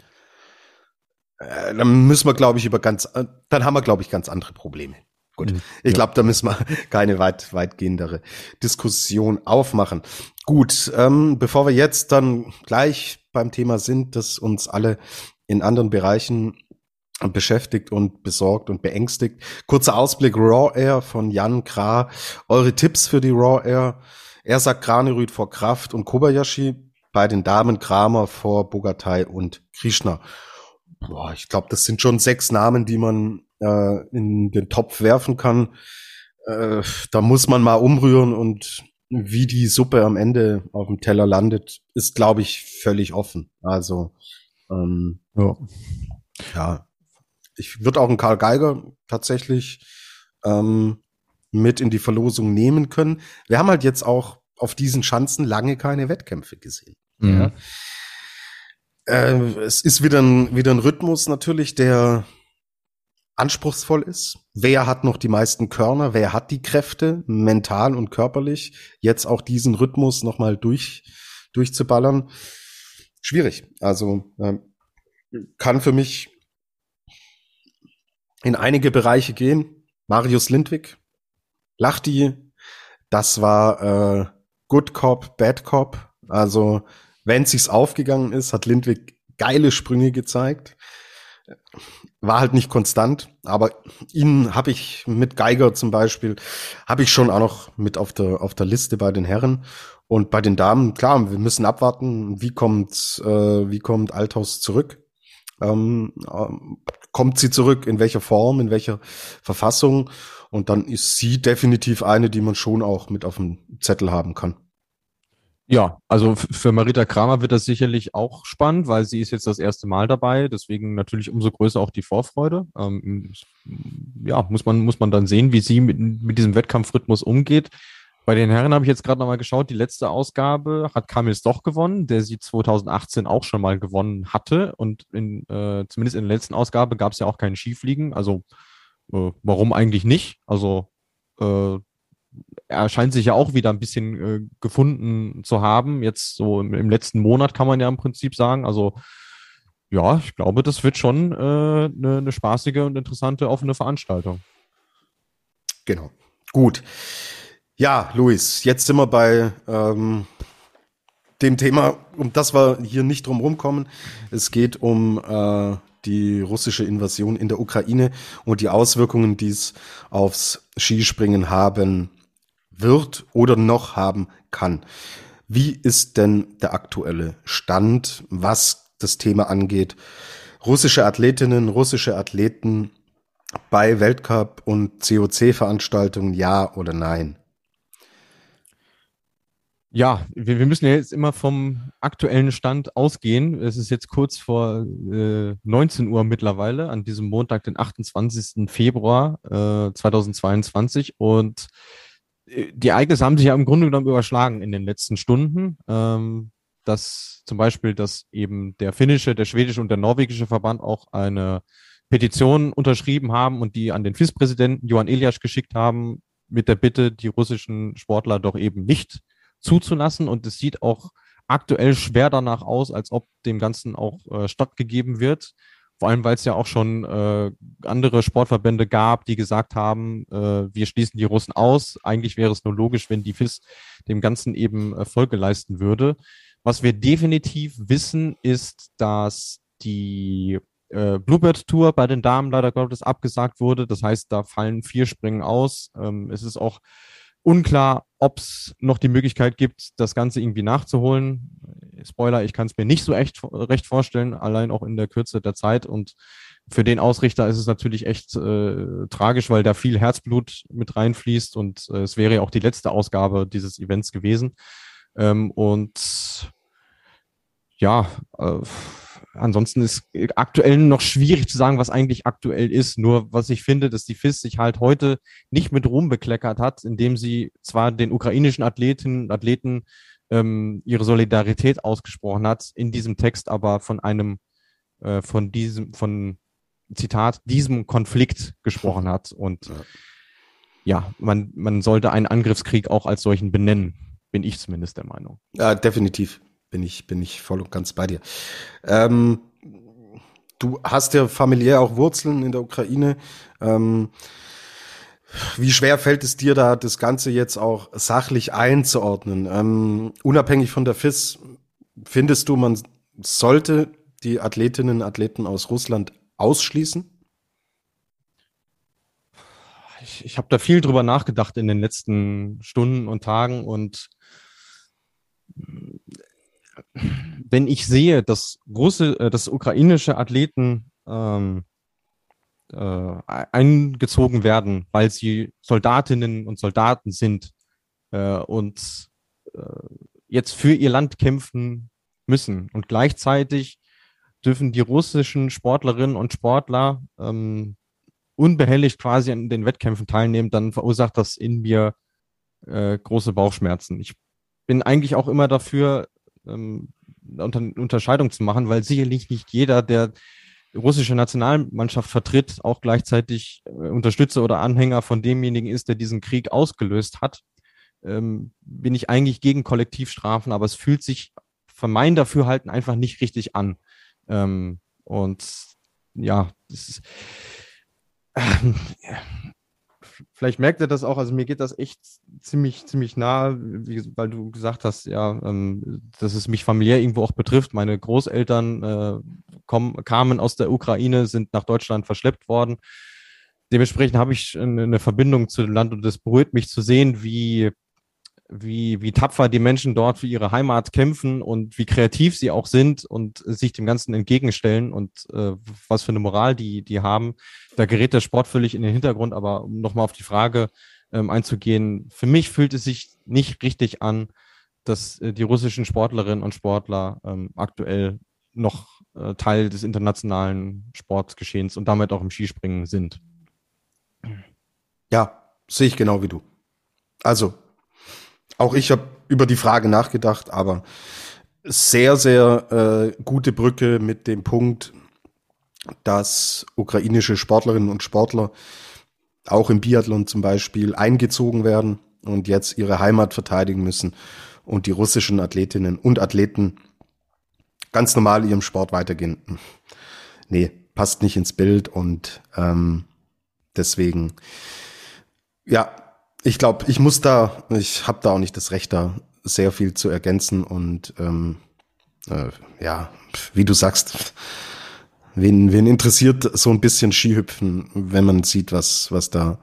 äh, dann müssen wir, glaube ich, über ganz, äh, dann haben wir, glaube ich, ganz andere Probleme. Gut, mhm, ich glaube, da müssen wir keine weit, weitgehendere Diskussion aufmachen. Gut, ähm, bevor wir jetzt dann gleich beim Thema sind, das uns alle in anderen Bereichen beschäftigt und besorgt und beängstigt. Kurzer Ausblick Raw Air von Jan Kra. Eure Tipps für die Raw Air. Er sagt Granerüt vor Kraft und Kobayashi. Bei den Damen Kramer vor Bogatai und Krishna. Boah, ich glaube, das sind schon sechs Namen, die man äh, in den Topf werfen kann. Äh, da muss man mal umrühren und wie die Suppe am Ende auf dem Teller landet, ist, glaube ich, völlig offen. Also ähm, ja. ja, ich würde auch einen Karl Geiger tatsächlich ähm, mit in die Verlosung nehmen können. Wir haben halt jetzt auch auf diesen Schanzen lange keine Wettkämpfe gesehen. Mhm. Ja. Äh, es ist wieder ein, wieder ein Rhythmus natürlich, der anspruchsvoll ist. Wer hat noch die meisten Körner? Wer hat die Kräfte, mental und körperlich, jetzt auch diesen Rhythmus nochmal durch, durchzuballern? Schwierig. Also äh, kann für mich in einige Bereiche gehen. Marius Lindwig, Lachti, das war äh, Good Cop, Bad Cop. Also wenn sich's aufgegangen ist, hat Lindwig geile Sprünge gezeigt. War halt nicht konstant, aber ihn habe ich mit Geiger zum Beispiel, habe ich schon auch noch mit auf der, auf der Liste bei den Herren. Und bei den Damen, klar, wir müssen abwarten, wie kommt, äh, wie kommt Althaus zurück. Ähm, ähm, kommt sie zurück, in welcher Form, in welcher Verfassung. Und dann ist sie definitiv eine, die man schon auch mit auf dem Zettel haben kann. Ja, also für Marita Kramer wird das sicherlich auch spannend, weil sie ist jetzt das erste Mal dabei. Deswegen natürlich umso größer auch die Vorfreude. Ähm, ja, muss man, muss man dann sehen, wie sie mit, mit diesem Wettkampfrhythmus umgeht. Bei den Herren habe ich jetzt gerade nochmal geschaut, die letzte Ausgabe hat Kamils doch gewonnen, der sie 2018 auch schon mal gewonnen hatte. Und in, äh, zumindest in der letzten Ausgabe gab es ja auch keinen Skifliegen. Also äh, warum eigentlich nicht? Also äh, er scheint sich ja auch wieder ein bisschen äh, gefunden zu haben. Jetzt so im, im, letzten Monat kann man ja im Prinzip sagen. Also ja, ich glaube, das wird schon eine äh, ne, ne spaßige und interessante offene Veranstaltung. Genau. Gut. Ja, Luis, jetzt sind wir bei ähm, dem Thema, um das wir hier nicht drum rumkommen. Es geht um äh, die russische Invasion in der Ukraine und die Auswirkungen, die es aufs Skispringen haben wird oder noch haben kann. Wie ist denn der aktuelle Stand, was das Thema angeht? Russische Athletinnen, russische Athleten bei Weltcup und COC-Veranstaltungen, ja oder nein? Ja, wir, wir, müssen ja jetzt immer vom aktuellen Stand ausgehen. Es ist jetzt kurz vor äh, 19 Uhr mittlerweile, an diesem Montag, den 28. Februar äh, 2022. Und die Ereignisse haben sich ja im Grunde genommen überschlagen in den letzten Stunden. Ähm, dass zum Beispiel, dass eben der finnische, der schwedische und der norwegische Verband auch eine Petition unterschrieben haben und die an den FIS-Präsidenten Johann Elias geschickt haben, mit der Bitte, die russischen Sportler doch eben nicht zuzulassen. Und es sieht auch aktuell schwer danach aus, als ob dem Ganzen auch äh, stattgegeben wird. Vor allem, weil es ja auch schon äh, andere Sportverbände gab, die gesagt haben, äh, wir schließen die Russen aus. Eigentlich wäre es nur logisch, wenn die FIS dem Ganzen eben äh, Folge leisten würde. Was wir definitiv wissen, ist, dass die äh, Bluebird Tour bei den Damen leider Gottes abgesagt wurde. Das heißt, da fallen vier Springen aus. Ähm, es ist auch Unklar, ob es noch die Möglichkeit gibt, das Ganze irgendwie nachzuholen. Spoiler, ich kann es mir nicht so echt recht vorstellen, allein auch in der Kürze der Zeit. Und für den Ausrichter ist es natürlich echt äh, tragisch, weil da viel Herzblut mit reinfließt und äh, es wäre ja auch die letzte Ausgabe dieses Events gewesen. Ähm, und ja, äh, ansonsten ist aktuell noch schwierig zu sagen, was eigentlich aktuell ist. Nur was ich finde, dass die FIS sich halt heute nicht mit Ruhm bekleckert hat, indem sie zwar den ukrainischen Athletinnen und Athleten ähm, ihre Solidarität ausgesprochen hat, in diesem Text aber von einem, äh, von diesem, von Zitat, diesem Konflikt gesprochen hat. Und ja, man, man sollte einen Angriffskrieg auch als solchen benennen, bin ich zumindest der Meinung. Ja, definitiv bin ich, bin ich voll und ganz bei dir. Ähm, du hast ja familiär auch Wurzeln in der Ukraine. Ähm, wie schwer fällt es dir da, das Ganze jetzt auch sachlich einzuordnen? Ähm, unabhängig von der FIS, findest du, man sollte die Athletinnen und Athleten aus Russland ausschließen? ich, ich habe da viel drüber nachgedacht in den letzten Stunden und Tagen und wenn ich sehe, dass große, äh, dass ukrainische Athleten ähm, äh, eingezogen werden, weil sie Soldatinnen und Soldaten sind äh, und äh, jetzt für ihr Land kämpfen müssen und gleichzeitig dürfen die russischen Sportlerinnen und Sportler ähm, unbehelligt quasi an den Wettkämpfen teilnehmen, dann verursacht das in mir äh, große Bauchschmerzen. Ich bin eigentlich auch immer dafür, ähm, unter, Unterscheidung zu machen, weil sicherlich nicht jeder, der russische Nationalmannschaft vertritt, auch gleichzeitig äh, Unterstützer oder Anhänger von demjenigen ist, der diesen Krieg ausgelöst hat. Ähm, bin ich eigentlich gegen Kollektivstrafen, aber es fühlt sich von meinem Dafürhalten einfach nicht richtig an. Ähm, und ja, das ist, ähm, vielleicht merkt ihr das auch, also mir geht das echt ziemlich, ziemlich nah, wie, weil du gesagt hast, ja, ähm, dass es mich familiär irgendwo auch betrifft. Meine Großeltern äh, kommen, kamen aus der Ukraine, sind nach Deutschland verschleppt worden. Dementsprechend habe ich eine, eine Verbindung zu dem Land und es berührt mich zu sehen, wie wie, wie tapfer die Menschen dort für ihre Heimat kämpfen und wie kreativ sie auch sind und sich dem Ganzen entgegenstellen und äh, was für eine Moral die, die haben. Da gerät der Sport völlig in den Hintergrund, aber um nochmal auf die Frage ähm, einzugehen, für mich fühlt es sich nicht richtig an, dass äh, die russischen Sportlerinnen und Sportler ähm, aktuell noch äh, Teil des internationalen Sportgeschehens und damit auch im Skispringen sind. Ja, sehe ich genau wie du. Also auch ich habe über die Frage nachgedacht, aber sehr, sehr äh, gute Brücke mit dem Punkt, dass ukrainische Sportlerinnen und Sportler auch im Biathlon zum Beispiel eingezogen werden und jetzt ihre Heimat verteidigen müssen und die russischen Athletinnen und Athleten ganz normal ihrem Sport weitergehen. Nee, passt nicht ins Bild und ähm, deswegen, ja, ich glaube, ich muss da, ich habe da auch nicht das Recht, da sehr viel zu ergänzen und ähm, äh, ja, wie du sagst, wen, wen interessiert so ein bisschen Skihüpfen, wenn man sieht, was, was da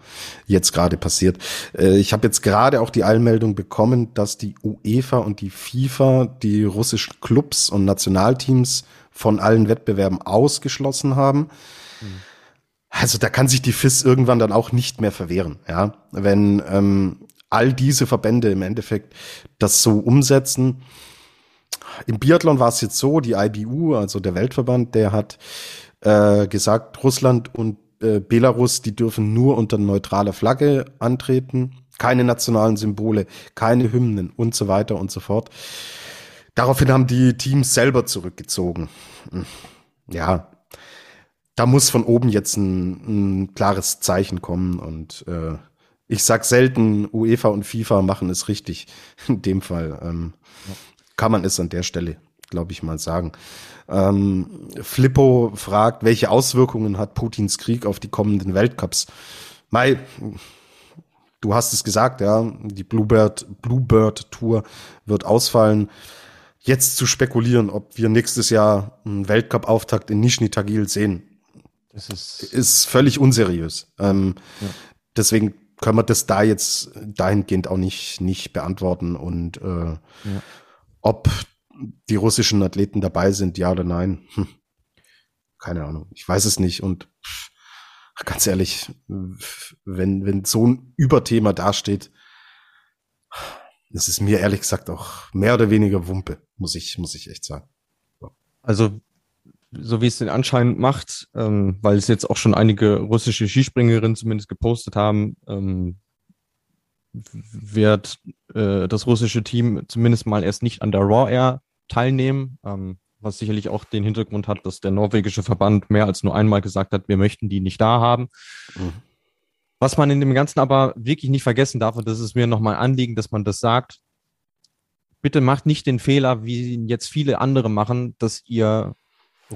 jetzt gerade passiert. Äh, ich habe jetzt gerade auch die Eilmeldung bekommen, dass die UEFA und die FIFA die russischen Clubs und Nationalteams von allen Wettbewerben ausgeschlossen haben. Also da kann sich die FIS irgendwann dann auch nicht mehr verwehren, ja. Wenn ähm, all diese Verbände im Endeffekt das so umsetzen. Im Biathlon war es jetzt so, die IBU, also der Weltverband, der hat äh, gesagt, Russland und äh, Belarus, die dürfen nur unter neutraler Flagge antreten, keine nationalen Symbole, keine Hymnen und so weiter und so fort. Daraufhin haben die Teams selber zurückgezogen. Hm. Ja, da muss von oben jetzt ein, ein klares Zeichen kommen und äh, ich sag selten, UEFA und FIFA machen es richtig. (laughs) In dem Fall ähm, kann man es an der Stelle, glaube ich, mal sagen. Ähm, Flippo fragt, welche Auswirkungen hat Putins Krieg auf die kommenden Weltcups? Mai, du hast es gesagt, ja, die Bluebird, Bluebird Tour wird ausfallen. Jetzt zu spekulieren, ob wir nächstes Jahr einen Weltcup-Auftakt in Nizhny Tagil sehen, das ist, ist völlig unseriös. Ähm, ja. Deswegen können wir das da jetzt dahingehend auch nicht, nicht beantworten. Und äh, ja. ob die russischen Athleten dabei sind, ja oder nein, hm. keine Ahnung. Ich weiß es nicht. Und ganz ehrlich, wenn, wenn so ein Überthema dasteht, das ist mir ehrlich gesagt auch mehr oder weniger Wumpe, muss ich, muss ich echt sagen. Also so wie es den Anschein macht, ähm, weil es jetzt auch schon einige russische Skispringerinnen zumindest gepostet haben, ähm, wird äh, das russische Team zumindest mal erst nicht an der Raw Air teilnehmen, ähm, was sicherlich auch den Hintergrund hat, dass der norwegische Verband mehr als nur einmal gesagt hat, wir möchten die nicht da haben. Mhm. Was man in dem Ganzen aber wirklich nicht vergessen darf, und das ist mir nochmal Anliegen, dass man das sagt, bitte macht nicht den Fehler, wie jetzt viele andere machen, dass ihr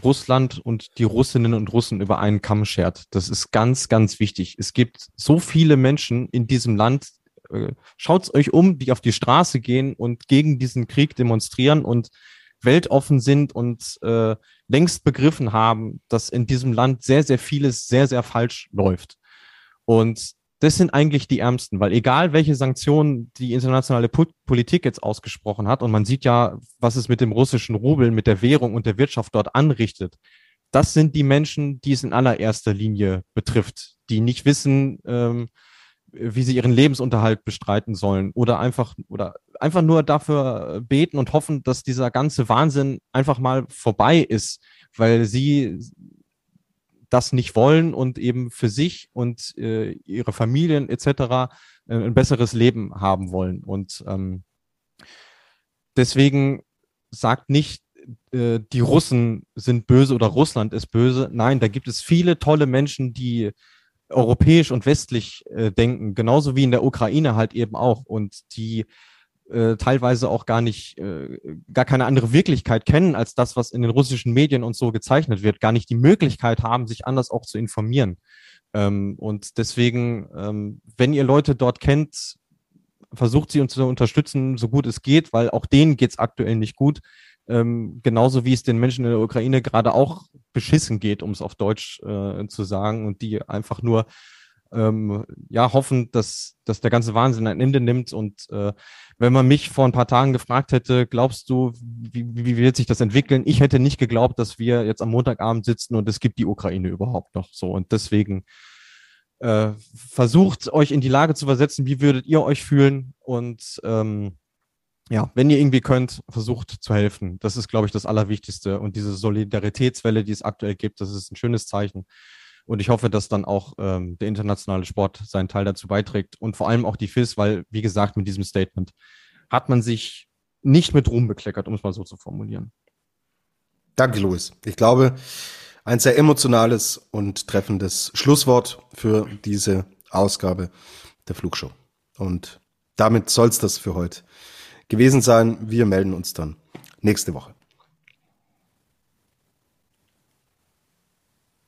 Russland und die Russinnen und Russen über einen Kamm schert. Das ist ganz, ganz wichtig. Es gibt so viele Menschen in diesem Land. Äh, Schaut euch um, die auf die Straße gehen und gegen diesen Krieg demonstrieren und weltoffen sind und äh, längst begriffen haben, dass in diesem Land sehr, sehr vieles sehr, sehr falsch läuft. Und das sind eigentlich die Ärmsten, weil egal welche Sanktionen die internationale Politik jetzt ausgesprochen hat, und man sieht ja, was es mit dem russischen Rubel, mit der Währung und der Wirtschaft dort anrichtet, das sind die Menschen, die es in allererster Linie betrifft, die nicht wissen, ähm, wie sie ihren Lebensunterhalt bestreiten sollen oder einfach oder einfach nur dafür beten und hoffen, dass dieser ganze Wahnsinn einfach mal vorbei ist, weil sie das nicht wollen und eben für sich und äh, ihre Familien etc. Äh, ein besseres Leben haben wollen. Und ähm, deswegen sagt nicht, äh, die Russen sind böse oder Russland ist böse. Nein, da gibt es viele tolle Menschen, die europäisch und westlich äh, denken, genauso wie in der Ukraine halt eben auch und die äh, teilweise auch gar nicht, äh, gar keine andere Wirklichkeit kennen als das, was in den russischen Medien und so gezeichnet wird, gar nicht die Möglichkeit haben, sich anders auch zu informieren. Ähm, und deswegen, ähm, wenn ihr Leute dort kennt, versucht sie uns zu unterstützen, so gut es geht, weil auch denen geht's aktuell nicht gut. Ähm, genauso wie es den Menschen in der Ukraine gerade auch beschissen geht, um es auf Deutsch äh, zu sagen, und die einfach nur ähm, ja hoffen, dass, dass der ganze Wahnsinn ein Ende nimmt. Und äh, wenn man mich vor ein paar Tagen gefragt hätte, glaubst du, wie, wie wird sich das entwickeln? Ich hätte nicht geglaubt, dass wir jetzt am Montagabend sitzen und es gibt die Ukraine überhaupt noch so. Und deswegen äh, versucht euch in die Lage zu versetzen, wie würdet ihr euch fühlen und ähm, ja, wenn ihr irgendwie könnt, versucht zu helfen. Das ist, glaube ich, das Allerwichtigste. Und diese Solidaritätswelle, die es aktuell gibt, das ist ein schönes Zeichen. Und ich hoffe, dass dann auch ähm, der internationale Sport seinen Teil dazu beiträgt und vor allem auch die FIS, weil, wie gesagt, mit diesem Statement hat man sich nicht mit Ruhm bekleckert, um es mal so zu formulieren. Danke, Louis. Ich glaube, ein sehr emotionales und treffendes Schlusswort für diese Ausgabe der Flugshow. Und damit soll's das für heute gewesen sein. Wir melden uns dann nächste Woche.